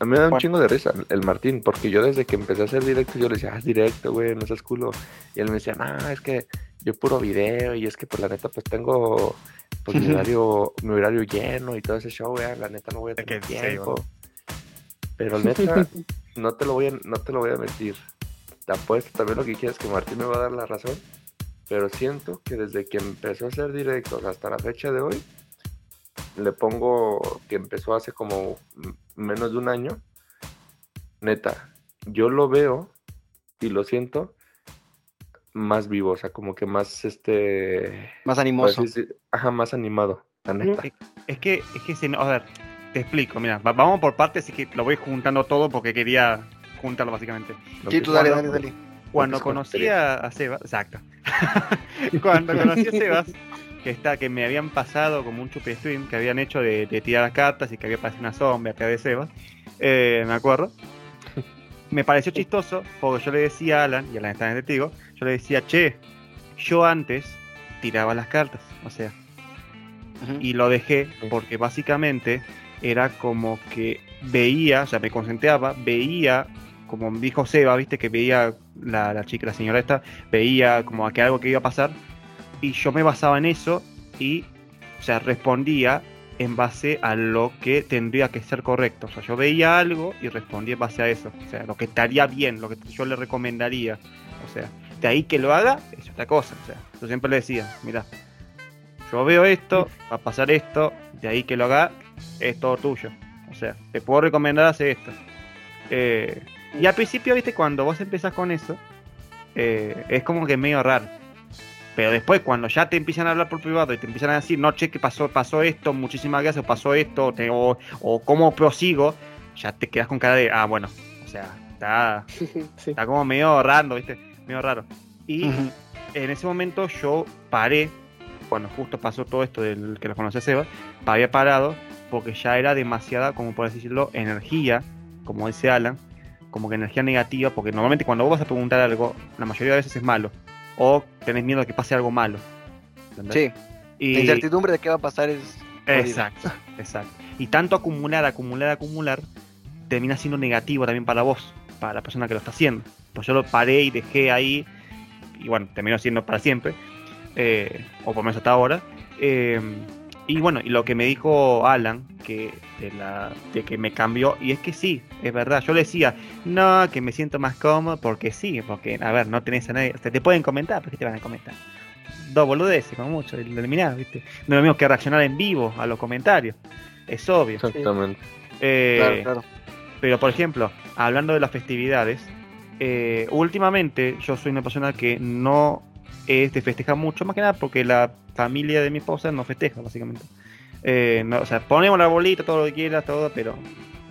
A mí me da un chingo de risa el Martín, porque yo desde que empecé a hacer directo, yo le decía, haz directo, güey, no seas culo. Y él me decía, no, es que yo puro video, y es que, pues, la neta, pues, tengo, pues, mi horario, mi horario lleno y todo ese show, güey, la neta, no voy a tener sí, tiempo. Pero, neta, <laughs> no te lo voy a, no te lo voy a mentir. Te apuesto también lo que quieras, que Martín me va a dar la razón. Pero siento que desde que empezó a hacer directos hasta la fecha de hoy, le pongo que empezó hace como menos de un año. Neta, yo lo veo y lo siento más vivo, o sea, como que más este. Más animoso. así ajá, más animado, la neta. Es que, es que, si no- a ver, te explico, mira, va- vamos por partes, así que lo voy juntando todo porque quería juntarlo básicamente. Sí, tú dale, cuando- dale, dale. Cuando conocí a, Sebas, exacto. <laughs> Cuando conocí a Sebas, que está, que me habían pasado como un chupe stream que habían hecho de, de tirar las cartas y que había pasado una sombra acá de Sebas, eh, me acuerdo. Me pareció chistoso porque yo le decía a Alan, y Alan está en el testigo, yo le decía, che, yo antes tiraba las cartas, o sea, y lo dejé porque básicamente era como que veía, o sea, me concentraba, veía, como dijo Seba, viste, que veía la, la chica, la señora esta, veía como que algo que iba a pasar, y yo me basaba en eso y, o sea, respondía en base a lo que tendría que ser correcto. O sea, yo veía algo y respondía en base a eso. O sea, lo que estaría bien, lo que yo le recomendaría. O sea, de ahí que lo haga es otra cosa. O sea, yo siempre le decía, mira, yo veo esto, va a pasar esto, de ahí que lo haga, es todo tuyo. O sea, te puedo recomendar hacer esto. Eh, y al principio, viste, cuando vos empezás con eso, eh, es como que medio raro. Pero después, cuando ya te empiezan a hablar por privado y te empiezan a decir, no, che, que pasó, pasó esto, muchísimas gracias, pasó esto, te- o, o cómo prosigo, ya te quedas con cara de, ah, bueno, o sea, está, <laughs> Sí. está como medio raro, ¿viste? Medio raro. Y en ese momento yo paré, cuando justo pasó todo esto del que lo conocí a Seba, había parado porque ya era demasiada, como por así decirlo, energía, como dice Alan, como que energía negativa, porque normalmente cuando vos vas a preguntar algo, la mayoría de veces es malo, o tenés miedo de que pase algo malo. ¿entendés? Sí, Y- la incertidumbre de qué va a pasar es. Exacto, exacto. Y tanto acumular, acumular, acumular, termina siendo negativo también para vos, para la persona que lo está haciendo. Pues yo lo paré y dejé ahí, y bueno, terminó siendo para siempre, eh, o por lo menos hasta ahora. Eh, y bueno, y lo que me dijo Alan, que de, la, de que me cambió, y es que sí, es verdad, yo le decía, no, que me siento más cómodo, porque sí, porque, a ver, no tenés a nadie, te, te pueden comentar, pero ¿qué te van a comentar? Dos boludeces, como mucho, eliminás, ¿viste? No es lo mismo que reaccionar en vivo a los comentarios, es obvio. Exactamente. Eh, Claro, claro. pero, por ejemplo, hablando de las festividades, eh, últimamente yo soy una persona que no es de festejar mucho, más que nada porque la familia de mi esposa no festeja, básicamente. Eh, no, o sea, ponemos la bolita, todo lo que quieras, todo, pero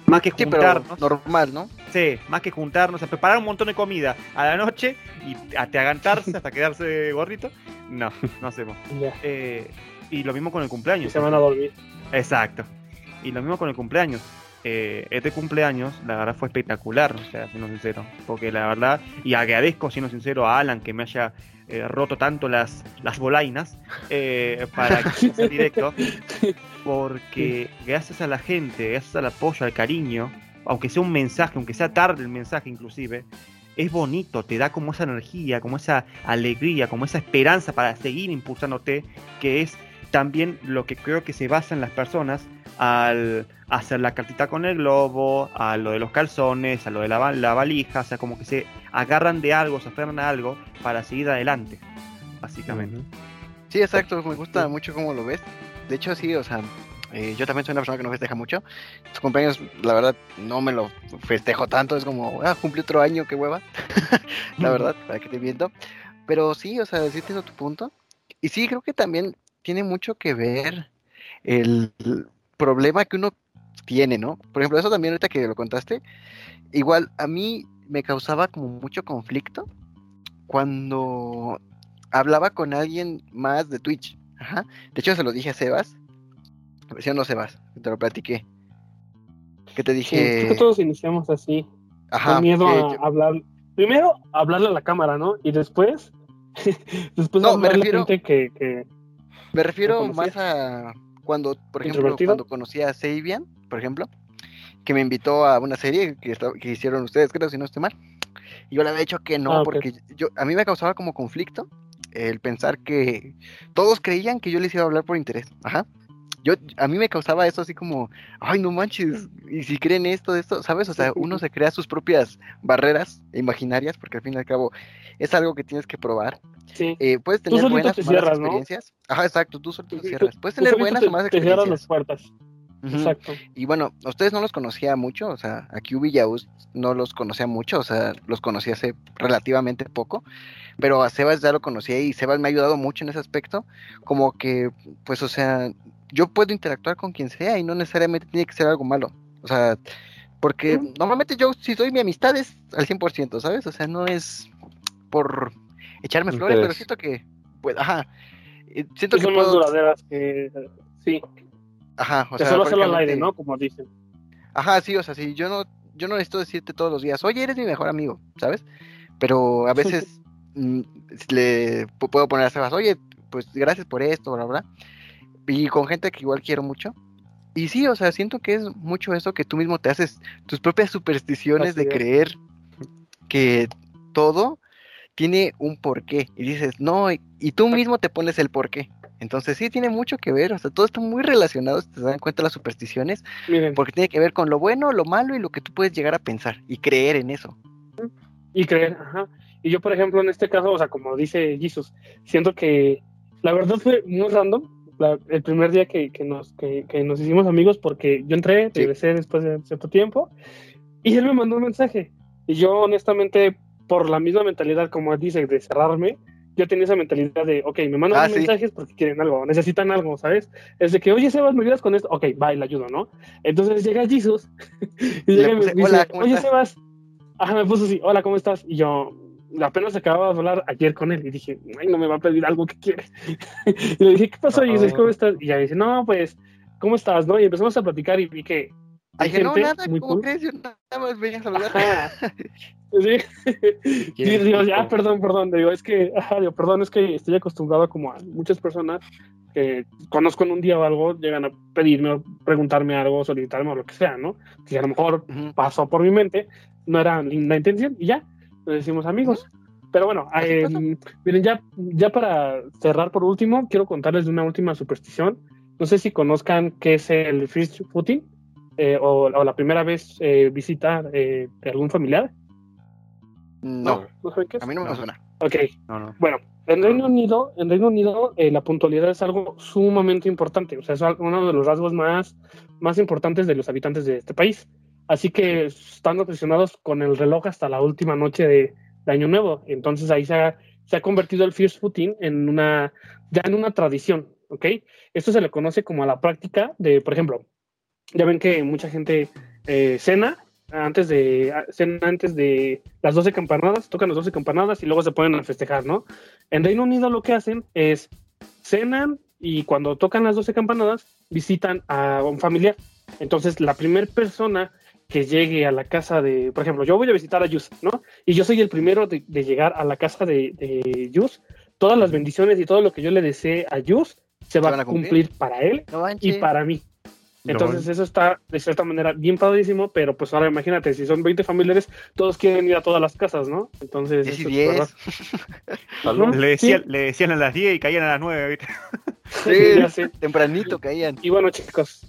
más que Sí, pero juntarnos, normal, ¿no? sí, más que juntarnos, a preparar un montón de comida a la noche y a te agantarse hasta quedarse <laughs> gorrito, no, no hacemos. Eh, y lo mismo con el Y cumpleaños. se van a dormir. Exacto. Y lo mismo con el cumpleaños. Eh, este cumpleaños, la verdad fue espectacular, o sea, siendo sincero. Porque la verdad, y agradezco, siendo sincero, a Alan que me haya eh, roto tanto las, las bolainas eh, para que <laughs> sea directo. <laughs> Porque gracias a la gente, gracias al apoyo, al cariño, aunque sea un mensaje, aunque sea tarde el mensaje inclusive, es bonito, te da como esa energía, como esa alegría, como esa esperanza para seguir impulsándote, que es también lo que creo que se basa en las personas al hacer la cartita con el globo, a lo de los calzones, a lo de la, la valija, o sea, como que se agarran de algo, se aferran a algo para seguir adelante, básicamente. Sí, exacto, me gusta mucho cómo lo ves. De hecho, sí, o sea, eh, yo también soy una persona que no festeja mucho. Tus cumpleaños, la verdad, no me lo festejo tanto. Es como, ah, cumplí otro año, qué hueva. <laughs> la verdad, para que te viendo. Pero sí, o sea, sí entiendo tu punto. Y sí, creo que también tiene mucho que ver el problema que uno tiene, ¿no? Por ejemplo, eso también ahorita que lo contaste, igual a mí me causaba como mucho conflicto cuando hablaba con alguien más de Twitch. Ajá. De hecho, se lo dije a Sebas ¿Sí o no, Sebas? Te lo platiqué. Que te dije. Sí, creo que todos iniciamos así. Ajá. Con miedo a yo... hablar. Primero, hablarle a la cámara, ¿no? Y después. <laughs> después No, me hablarle a refiero- gente que. que... Me refiero más a cuando, por ejemplo, cuando conocí a Sabian, por ejemplo, que me invitó a una serie que, esta- que hicieron ustedes, creo, si no estoy mal. Y yo le había dicho que no, Ah, porque yo, a mí me causaba como conflicto el pensar que todos creían que yo les iba a hablar por interés. Ajá. Yo, a mí me causaba eso así como, ay, no manches, y si creen esto, esto, ¿sabes? O sea, uno se crea sus propias barreras imaginarias, porque al fin y al cabo es algo que tienes que probar. Sí. Eh, puedes tener buenas te o malas cierras, ¿no? experiencias. Ajá, exacto, tú solito te cierras. Puedes tener buenas te- o malas te cierras las experiencias. puertas. Exacto. Y bueno, a ustedes no los conocía mucho, o sea, a Q y Yaus no los conocía mucho, o sea, los conocí hace relativamente poco, pero a Sebas ya lo conocía y Sebas me ha ayudado mucho en ese aspecto, como que, pues, o sea, yo puedo interactuar con quien sea y no necesariamente tiene que ser algo malo, o sea, porque normalmente yo si doy mi amistad es al 100%, ¿sabes? O sea, no es por echarme flores, pero siento que, pues, ajá, eh, siento Que son más puedo, duraderas que. Sí. ajá, o que sea, solo hacerlo al aire, ¿no? Como dicen. Ajá, sí, o sea, sí, yo no, yo no necesito decirte todos los días, oye, eres mi mejor amigo, ¿sabes? Pero a veces <laughs> mm, le pu- puedo poner a Sebas, oye, pues gracias por esto, bla, bla. Y con gente que igual quiero mucho. Y sí, o sea, siento que es mucho eso que tú mismo te haces tus propias supersticiones Así de es. creer que todo tiene un porqué. Y dices, no, y, y tú mismo te pones el porqué. Entonces sí, tiene mucho que ver, o sea, todo está muy relacionado, si te dan cuenta las supersticiones Miren, porque tiene que ver con lo bueno, lo malo y lo que tú puedes llegar a pensar y creer en eso. y creer, ajá. Y yo, por ejemplo, en este caso, o sea, como dice Jesus, siento que la verdad fue muy random la- el primer día que, que nos, que, que nos hicimos amigos porque yo entré, Sí. regresé después de cierto tiempo y él me mandó un mensaje. Y yo, honestamente, por la misma mentalidad, como él dice, de cerrarme, yo tenía esa mentalidad de, ok, me mandan Ah, sí. mensajes porque quieren algo, necesitan algo, ¿sabes? Es de que, oye, Sebas, ¿me ayudas con esto? Ok, va, y le ayudo, ¿no? Entonces llega Jesus <laughs> y Le llega y me dice, "Hola, ¿cómo oye, estás?" Sebas, ajá, me puso así, hola, ¿cómo estás? Y yo apenas acababa de hablar ayer con él y dije, ay, no me va a pedir algo que quiere. <laughs> y le dije, ¿qué pasó, Jesus? ¿Cómo estás? Y ya me dice, no, pues, ¿cómo estás? ¿No? Y empezamos a platicar y vi que Ay, hay dije, no, gente nada, muy ¿cómo cool. crees? Yo nada más venía a saludar. <laughs> Sí. Qué digo, ya, perdón, perdón, digo, es que, ajá, digo, perdón, es que estoy acostumbrado como a muchas personas que conozco en un día o algo, llegan a pedirme o preguntarme algo, solicitarme o lo que sea, ¿no? Que a lo mejor pasó por mi mente, no era la intención y ya, nos decimos amigos. Pero bueno, eh, miren, ya, ya para cerrar por último, quiero contarles de una última superstición. No sé si conozcan qué es el first footing eh, o, o la primera vez eh, visita eh, de algún familiar. No, ¿No saben qué es? a mí no me suena. Ok, No, no. bueno, en Reino Unido, en Reino Unido eh, la puntualidad es algo sumamente importante, o sea, es uno de los rasgos más, más importantes de los habitantes de este país. Así que están obsesionados con el reloj hasta la última noche de, de Año Nuevo. Entonces ahí se ha, se ha convertido el First Footing en una, ya en una tradición, ¿ok? Esto se le conoce como a la práctica de, por ejemplo, ya ven que mucha gente eh, cena antes de cena antes de las 12 campanadas, tocan las 12 campanadas y luego se ponen a festejar, ¿no? En Reino Unido lo que hacen es cenan y cuando tocan las 12 campanadas visitan a un familiar, Entonces, la primera persona que llegue a la casa de, por ejemplo, yo voy a visitar a Yus, ¿no? Y yo soy el primero de, de llegar a la casa de, de Yus. Todas las bendiciones y todo lo que yo le desee a Yus se va van a cumplir? cumplir para él No y para mí. Entonces eso está de cierta manera bien padrísimo, pero pues ahora imagínate, si son 20 familiares, todos quieren ir a todas las casas, ¿no? Entonces... 10 y eso es 10. verdad. <laughs> Salud. Le, decían, le decían a las 10 y caían a las 9, ¿viste? <laughs> Sí, <laughs> sé. tempranito caían. Y bueno chicos,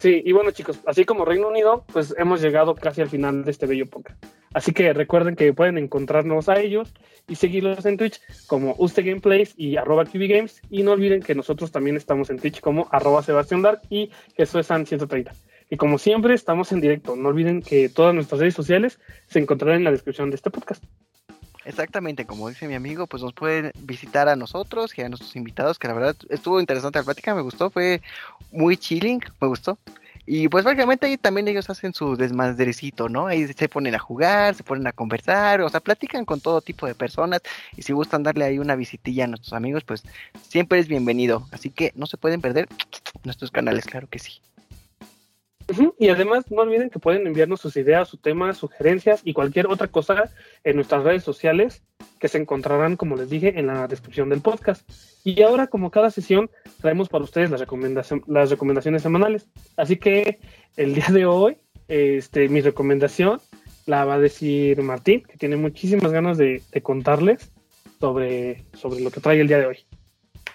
sí, y bueno chicos, así como Reino Unido, pues hemos llegado casi al final de este bello podcast. Así que recuerden que pueden encontrarnos a ellos y seguirlos en Twitch como Uste Gameplays y arroba QB Games. Y no olviden que nosotros también estamos en Twitch como arroba Sebastián Dark y Jesús San 130. Y como siempre, estamos en directo. No olviden que todas nuestras redes sociales se encontrarán en la descripción de este podcast. Exactamente, como dice mi amigo, pues nos pueden visitar a nosotros y a nuestros invitados, que la verdad estuvo interesante la plática, me gustó, fue muy chilling, me gustó. Y pues básicamente ahí también ellos hacen su desmadrecito, ¿no? Ahí se ponen a jugar, se ponen a conversar, o sea, platican con todo tipo de personas. Y si gustan darle ahí una visitilla a nuestros amigos, pues siempre es bienvenido. Así que no se pueden perder nuestros canales, claro que sí. Y además, no olviden que pueden enviarnos sus ideas, sus temas, sugerencias y cualquier otra cosa en nuestras redes sociales que se encontrarán, como les dije, en la descripción del podcast. Y ahora, como cada sesión, traemos para ustedes las, recomendación- las recomendaciones semanales. Así que el día de hoy, este, mi recomendación la va a decir Martín, que tiene muchísimas ganas de, de contarles sobre, sobre lo que trae el día de hoy.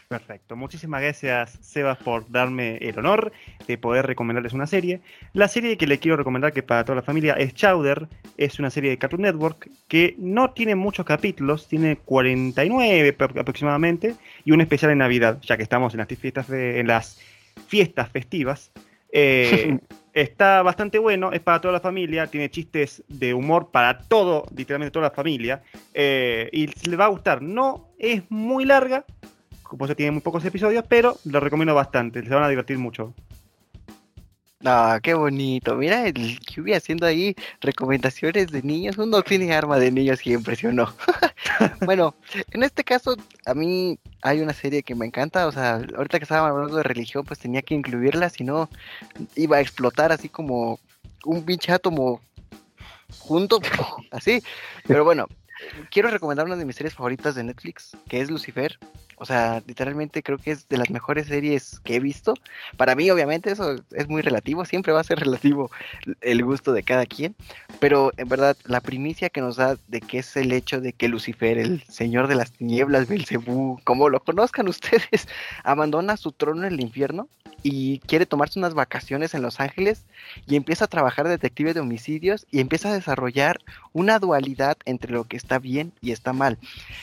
Perfecto. Muchísimas gracias, Sebas, por darme el honor de poder recomendarles una serie. La serie que le quiero recomendar, que para toda la familia, es Chowder. Es una serie de Cartoon Network que no tiene muchos capítulos, tiene 49 per- aproximadamente, y un especial en Navidad, ya que estamos en las fiestas, de- en las fiestas festivas. Eh, <laughs> está bastante bueno, es para toda la familia, tiene chistes de humor para todo, literalmente toda la familia, eh, y les va a gustar. No es muy larga, como se tiene muy pocos episodios, pero lo recomiendo bastante, se van a divertir mucho. Ah, qué bonito. Mira el QB haciendo ahí recomendaciones de niños. Uno tiene arma de niños siempre, ¿sí o no? bueno, en este caso, a mí hay una serie que me encanta. O sea, ahorita que estábamos hablando de religión, pues tenía que incluirla, si no, iba a explotar así como un pinche átomo junto, <laughs> así. Pero bueno, quiero recomendar una de mis series favoritas de Netflix, que es Lucifer. O sea, literalmente creo que es de las mejores series que he visto. Para mí, obviamente, eso es muy relativo, siempre va a ser <laughs> relativo el gusto de cada quien, pero en verdad la primicia que nos da de que es el hecho de que Lucifer, el señor de las tinieblas, Belcebú, como lo conozcan <laughs> ustedes, abandona su trono en el infierno y quiere tomarse unas vacaciones en Los Ángeles y empieza a trabajar de detective de homicidios y empieza a desarrollar una dualidad entre lo que está bien y está mal.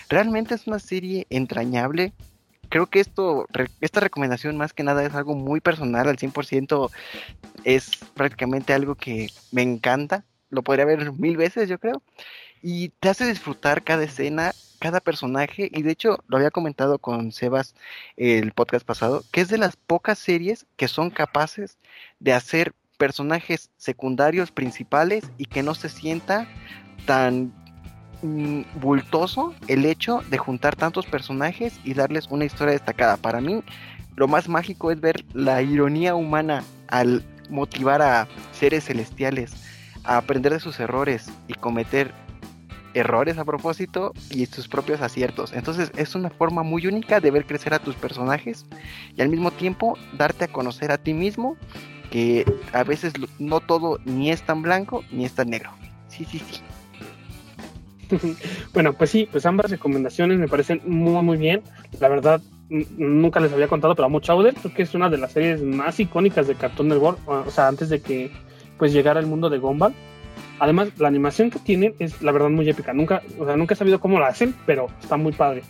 Realmente es una serie entrañable, creo que esto, esta recomendación más que nada es algo muy personal, al 100% es prácticamente algo que me encanta, lo podría ver mil veces yo creo, y te hace disfrutar cada escena, cada personaje, y de hecho lo había comentado con Sebas el podcast pasado, que es de las pocas series que son capaces de hacer personajes secundarios principales y que no se sienta tan bultoso el hecho de juntar tantos personajes y darles una historia destacada. Para mí, lo más mágico es ver la ironía humana al motivar a seres celestiales a aprender de sus errores y cometer errores a propósito y sus propios aciertos. Entonces es una forma muy única de ver crecer a tus personajes y al mismo tiempo darte a conocer a ti mismo que a veces no todo ni es tan blanco ni es tan negro. Sí, sí, sí. <laughs> Bueno, pues sí, pues ambas recomendaciones me parecen muy, muy bien. La verdad, nunca les había contado, pero amo Chowder, creo que es una de las series más icónicas de Cartoon Network, o sea, antes de que pues llegara al mundo de Gumball. Además, la animación que tienen es la verdad muy épica. Nunca, o sea, nunca he sabido cómo la hacen, pero está muy padre.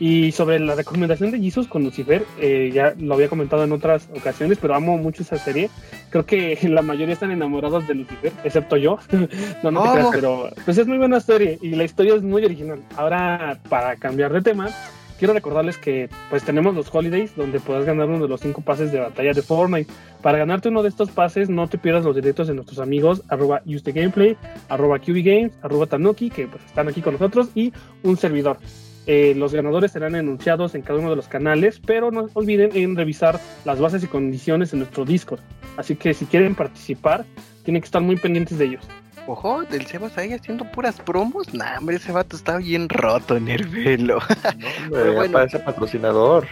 Y sobre la recomendación de Jesus con Lucifer, eh, ya lo había comentado en otras ocasiones, pero amo mucho esa serie. Creo que <laughs> la mayoría están enamorados de Lucifer, excepto yo. <laughs> no, no te creas, pero pues es muy buena serie y la historia es muy original. Ahora, para cambiar de tema, quiero recordarles que pues tenemos los holidays donde podrás ganar uno de los cinco pases de batalla de Fortnite. Para ganarte uno de estos pases, no te pierdas los directos de nuestros amigos, arroba Gameplay, arroba QBGames, arroba Tanuki, que pues están aquí con nosotros, y un servidor. Eh, los ganadores serán anunciados en cada uno de los canales, pero no olviden en revisar las bases y condiciones en nuestro Discord. Así que si quieren participar, tienen que estar muy pendientes de ellos. Ojo, del Sebas ahí haciendo puras promos. Nah, hombre, ese vato está bien roto, Nervelo. No, hombre, ya parece patrocinador.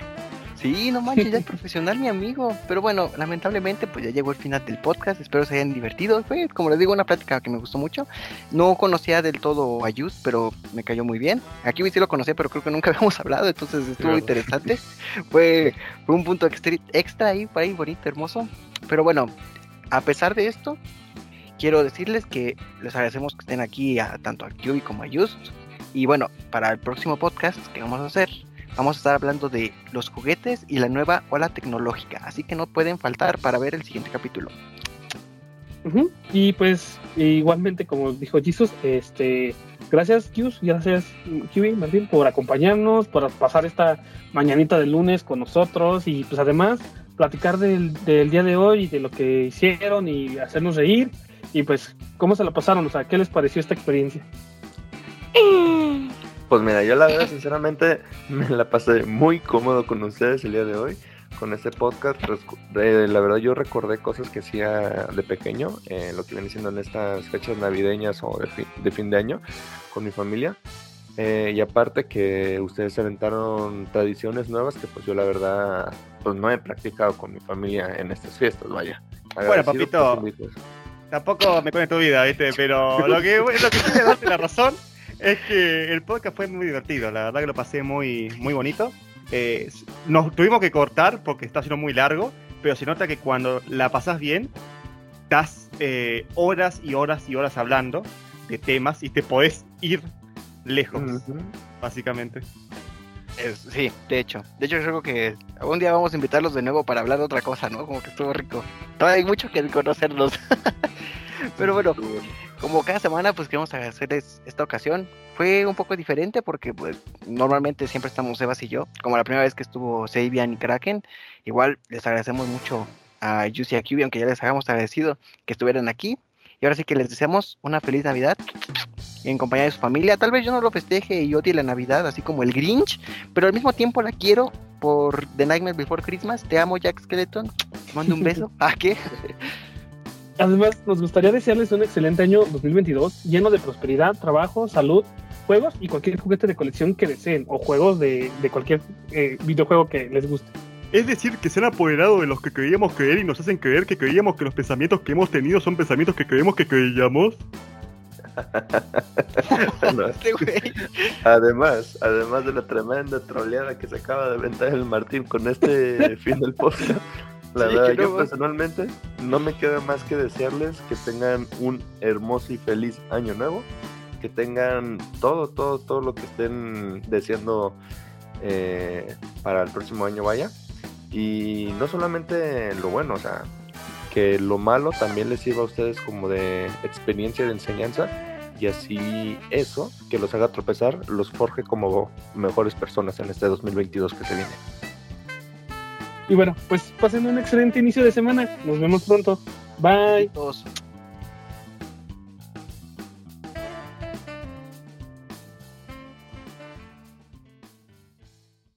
Sí, no manches, ya es profesional mi amigo. Pero bueno, lamentablemente pues ya llegó el final del podcast. Espero se hayan divertido. Fue, como les digo, una plática que me gustó mucho. No conocía del todo a Yus, pero me cayó muy bien. Aquí sí lo conocía, pero creo que nunca <laughs> habíamos hablado, entonces estuvo interesante. fue, fue un punto extra, ahí, ahí, bonito, hermoso. Pero bueno, a pesar de esto, quiero decirles que les agradecemos que estén aquí a, tanto a Kyubi como a Just. Y bueno, para el próximo podcast que vamos a hacer, vamos a estar hablando de los juguetes y la nueva ola tecnológica. Así que no pueden faltar para ver el siguiente capítulo. Y pues igualmente como dijo Jesus, este gracias Kyus, gracias Kyubi Martín por acompañarnos, por pasar esta mañanita de lunes con nosotros y pues además platicar del, del día de hoy y de lo que hicieron y hacernos reír y pues, ¿cómo se la pasaron? O sea, ¿qué les pareció esta experiencia? <laughs> Pues mira, yo la verdad, sinceramente, <laughs> me la pasé muy cómodo con ustedes el día de hoy, con este podcast. La verdad, yo recordé cosas que hacía de pequeño, eh, lo que viene siendo en estas fechas navideñas o de fin de, año con mi familia. Eh, y aparte que ustedes se aventaron tradiciones nuevas que pues yo la verdad pues no he practicado con mi familia en estas fiestas, vaya. Bueno, papito, Tampoco me pone tu vida, ¿viste? Pero lo que, lo que sí me darte la razón es que el podcast fue muy divertido. La verdad que lo pasé muy, muy bonito. Eh, nos tuvimos que cortar porque está siendo muy largo, pero se nota que cuando la pasas bien, estás eh, horas y horas y horas hablando de temas y te podés ir lejos, básicamente sí, de hecho. De hecho, creo que algún día vamos a invitarlos de nuevo para hablar de otra cosa, ¿no? Como que estuvo rico. Todavía hay mucho que conocerlos. <laughs> Pero bueno, como cada semana, pues queremos agradecerles esta ocasión. Fue un poco diferente porque, pues, normalmente siempre estamos Evas y yo. Como la primera vez que estuvo Sabian y Kraken. Igual les agradecemos mucho a Juicy y a Cubi, aunque ya les habíamos agradecido que estuvieran aquí. Y ahora sí que les deseamos una feliz Navidad en compañía de su familia. Tal vez yo no lo festeje y odie la Navidad, así como el Grinch, pero al mismo tiempo la quiero por The Nightmare Before Christmas. Te amo, Jack Skeleton. Te mando un beso. <laughs> ¿A qué? Además, nos gustaría desearles un excelente año 2022, lleno de prosperidad, trabajo, salud, juegos y cualquier juguete de colección que deseen, o juegos de, cualquier eh, videojuego que les guste. Es decir, que se han apoderado de los que creíamos creer y nos hacen creer que creíamos que los pensamientos que hemos tenido son pensamientos que creemos que creíamos. <laughs> además, además de la tremenda troleada que se acaba de aventar el Martín con este <laughs> fin del podcast, la verdad, yo personalmente no me queda más que desearles que tengan un hermoso y feliz año nuevo, que tengan todo, todo, todo lo que estén deseando eh, para el próximo año vaya. Y no solamente lo bueno, o sea, que lo malo también les sirva a ustedes como de experiencia de enseñanza y así eso, que los haga tropezar, los forje como mejores personas en este 2022 que se viene. Y bueno, pues pasen un excelente inicio de semana. Nos vemos pronto. Bye.